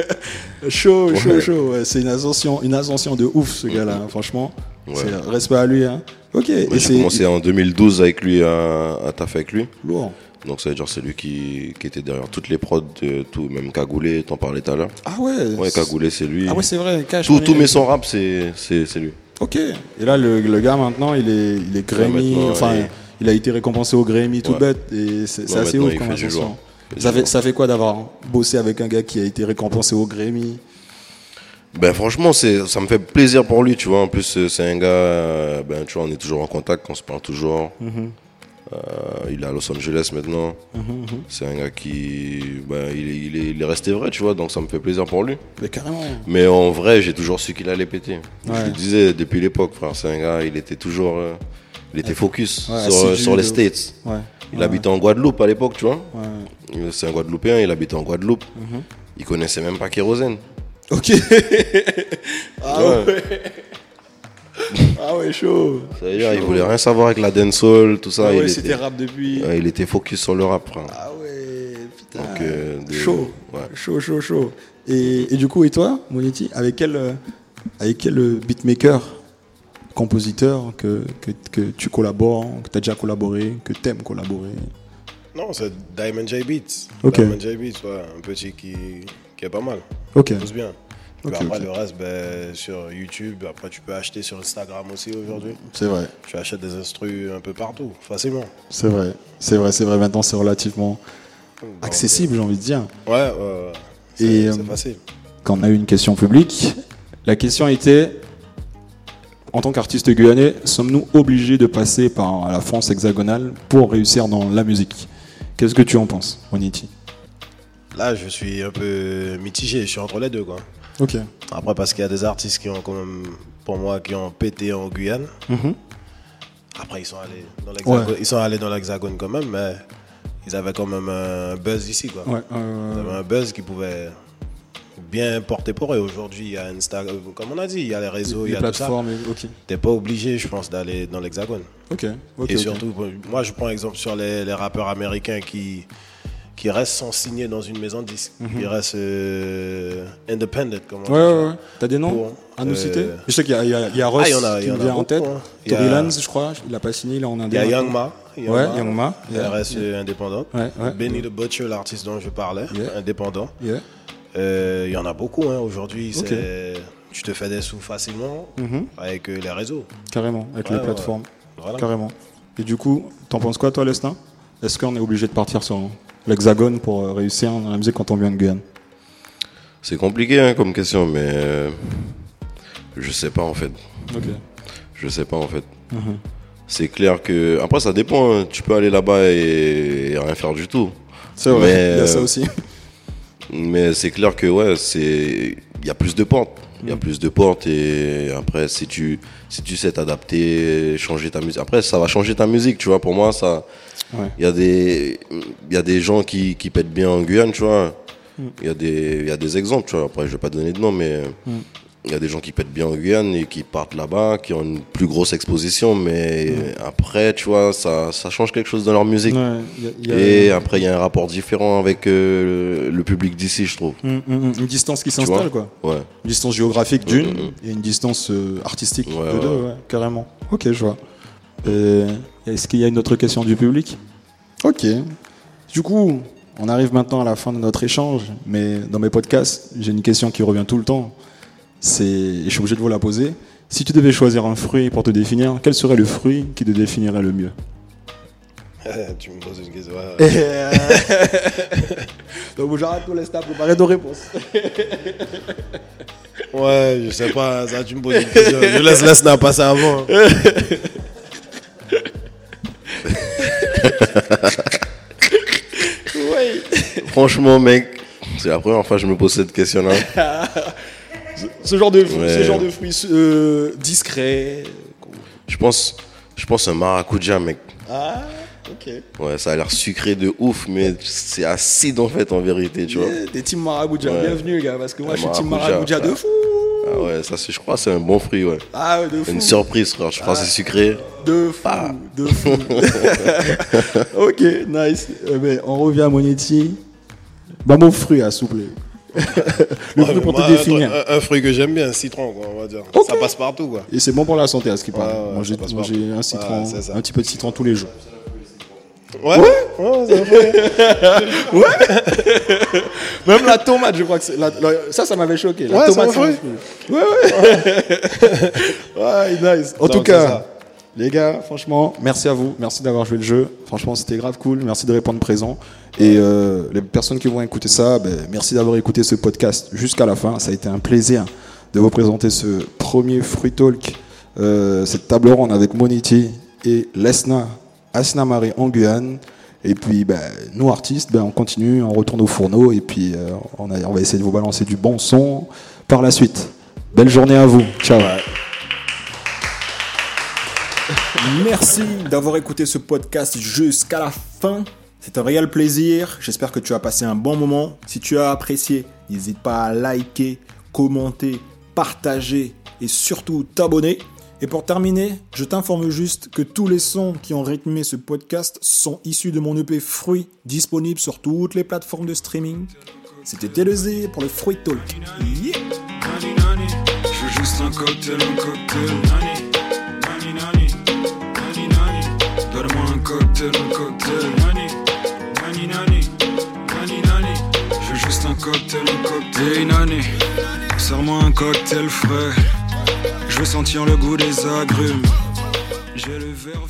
chaud, chaud, chaud. C'est une ascension, une ascension de ouf ce gars-là. hein, franchement, Ouais. c'est respect à lui. Hein. Ok. J'ai commencé en 2012 avec lui à, à taffer avec lui. lourd. Donc ça veut dire c'est lui qui, qui était derrière toutes les prods, de tout, même Cagoulé, t'en parlais tout à l'heure. Ah ouais. Ouais, Cagoulé, c'est lui. Ah ouais, c'est vrai. Cash tout, tout mes sons rap, c'est lui. Ok. Et là, le, le gars maintenant, il est, il est Grammy. enfin, il- il a été récompensé au Grammy, tout bête. Et c'est assez ouf comme Ça fait, ça fait quoi d'avoir bossé avec un gars qui a été récompensé au Grammy? Ben franchement, c'est ça me fait plaisir pour lui, tu vois. En plus, euh, c'est un gars, euh, ben tu vois, on est toujours en contact, on se parle toujours. Mhm. Euh, il est à Los Angeles maintenant. C'est un gars qui, ben, il, est, il, est, il est resté vrai, tu vois. Donc ça me fait plaisir pour lui. Mais carrément. Mais en vrai, j'ai toujours su qu'il allait péter. Ouais. Je le disais depuis l'époque, frère. C'est un gars, il était toujours, euh, il était focus Ouais, sur, les States. Ouais. Il habitait en Guadeloupe à l'époque, tu vois. C'est un Guadeloupéen, il habitait en Guadeloupe. Mhm. Il connaissait même pas Kérosène. Ok. ah ouais. ah ouais, chaud. Ça veut dire, il voulait rien savoir avec la dancehall, tout ça. Ah ouais, il, c'était était, rap depuis. ouais, il était focus sur le rap, frère. Ah ouais, putain. Donc, euh, de- chaud. ouais. Chaud, chaud, chaud. Et, et du coup, et toi, Moniti, avec quel, euh, avec quel euh, beatmaker, compositeur que, que, que tu collabores, que tu as déjà collaboré, que tu aimes collaborer? Non, c'est Diamond J Beats. Diamond J Beats, ouais, un petit qui, qui est pas mal. Ok. Pousse bien. Après, le reste, ben, sur YouTube. Après, tu peux acheter sur Instagram aussi aujourd'hui. C'est vrai. Tu achètes des instrus un peu partout, facilement. C'est vrai. C'est vrai, c'est vrai. Maintenant, c'est relativement accessible, j'ai envie de dire. Ouais, ouais, ouais. C'est euh, facile. Quand on a eu une question publique, la question était en tant qu'artiste guyanais, sommes-nous obligés de passer par la France hexagonale pour réussir dans la musique? Qu'est-ce que tu en penses, Oniti? Là, je suis un peu mitigé. Je suis entre les deux, quoi. Ok. Après, parce qu'il y a des artistes qui ont, quand même, pour moi, qui ont pété en Guyane. Mhm. Après, ils sont allés dans l'hexagone, Ouais. ils sont allés dans l'hexagone quand même, mais ils avaient quand même un buzz ici, quoi. Ouais, Ils avaient un buzz qui pouvait bien porter pour eux. Aujourd'hui, il y a Instagram, comme on a dit, il y a les réseaux, il y les a tout ça. plateformes. et- Ok. T'es pas obligé, je pense, d'aller dans l'hexagone. Ok. Et surtout, moi, je prends exemple sur les, les rappeurs américains qui, qui restent sans signer dans une maison de disques. Qui restent euh, independent, comme on Mhm. Ouais, dit. ouais, ouais. T'as des noms Pour, à nous euh, citer Je sais qu'il y a, il y a- il y a Ross Ah, il y en a- il qui me vient en tête. hein. Il y a- Tory Lanez, je crois, il a pas signé, il est en Il indé. y a. Young Ma. Ouais, Young Ma, Il yeah. reste euh, indépendant. Ouais, ouais. Benny the Butcher, l'artiste dont je parlais, Yeah. indépendant. Yeah. Euh, Il y en a beaucoup hein, aujourd'hui. Tu te fais des sous facilement Mhm. avec euh, les réseaux. Carrément, avec les plateformes. Voilà. Carrément. Et du coup, t'en penses quoi, toi, Lestin? Est-ce qu'on est obligé de partir sur l'hexagone pour euh, réussir dans la musique quand on vient de Guyane C'est compliqué hein, comme question, mais euh, je sais pas en fait. Ok. Je sais pas en fait. Mhm. C'est clair que. Après, ça dépend. hein. Tu peux aller là-bas et... et rien faire du tout. C'est vrai, Mais, il y a ça euh, aussi. Mais c'est clair que ouais, c'est il y a plus de portes. Il Mm. y a plus de portes et après si tu si tu sais t'adapter, changer ta musique. Après ça va changer ta musique, tu vois. Pour moi ça Ouais. il y a des y a des gens qui qui pètent bien en Guyane, tu vois. Mm. Il y a des il y a des exemples, tu vois. Après je vais pas donner de nom mais Mm. il y a des gens qui pètent bien en Guyane et qui partent là-bas, qui ont une plus grosse exposition, mais Mm. après, tu vois, ça, ça change quelque chose dans leur musique. Ouais, il y a- il y a- Et après, il y a un rapport différent avec euh, le public d'ici, je trouve. Mm, mm, mm. Une distance qui s'installe, quoi. Ouais. Une distance géographique d'une Mm, mm, et une distance euh, artistique Ouais, de deux, carrément. Ok, je vois. Euh, Est-ce qu'il y a une autre question du public Ok. Du coup, on arrive maintenant à la fin de notre échange, mais dans mes podcasts, j'ai une question qui revient tout le temps. C'est, et je suis obligé de vous la poser. Si tu devais choisir un fruit pour te définir, quel serait le fruit qui te définirait le mieux? Tu me poses une question. ouais, ouais. Donc j'arrête tout l'instant, préparer nos réponses. Ouais, je sais pas, ça tu me poses une question. Je laisse Lesnar passer avant. Franchement, mec, c'est la première fois que je me pose cette question-là. Ce genre de, Ouais. ce genre de fruit euh, discret. je pense, je pense un maracuja, mec. Ah, ok. Ouais, ça a l'air sucré de ouf, mais c'est acide en fait, en vérité, tu vois. T'es team Maracuja, Ouais. bienvenue les gars, parce que moi Ouais, je suis team maracuja, de fou. Ah ouais, ça, c'est- je crois, que c'est un bon fruit, ouais. Ah ouais, de fou. Une surprise, frère. Je crois que c'est sucré. De fou, Ah. de fou. ok, nice. Eh ben, on revient à Monetti. Bah mon fruit, ah, s'il vous plaît. Le fruit pour Moi, te définir. Un, un fruit que j'aime bien, citron, quoi, on va dire. Ça passe partout, quoi. Et c'est bon pour la santé à ce qui parle. Ouais, ouais, Moi, j'ai ça passe manger partout. un citron, Ouais, un petit peu de citron tous les jours. Ouais, ouais, un fruit. Même la tomate, je crois que c'est. la- la- ça, ça m'avait choqué. La Ouais, tomate, fruit. Ouais, ouais. ouais, nice. En tout cas, ça. les gars, franchement, merci à vous. Merci d'avoir joué le jeu. Franchement, c'était grave cool. Merci de répondre présent. Et euh, les personnes qui vont écouter ça, ben, merci d'avoir écouté ce podcast jusqu'à la fin. Ça a été un plaisir de vous présenter ce premier Fruit Talk, euh, cette table ronde avec Moniti et Lesna, Asna Marie en Guyane. Et puis, ben, nous artistes, ben, on continue, on retourne au fourneau et puis euh, on va essayer de vous balancer du bon son par la suite. Belle journée à vous. Ciao. Merci d'avoir écouté ce podcast jusqu'à la fin. C'est un réel plaisir. J'espère que tu as passé un bon moment. Si tu as apprécié, n'hésite pas à liker, commenter, partager et surtout t'abonner. Et pour terminer, je t'informe juste que tous les sons qui ont rythmé ce podcast sont issus de mon EP Fruit, disponible sur toutes les plateformes de streaming. C'était TLZ pour le Fruit Talk. Un cocktail frais. Veux sentir le goût des agrumes. J'ai le verre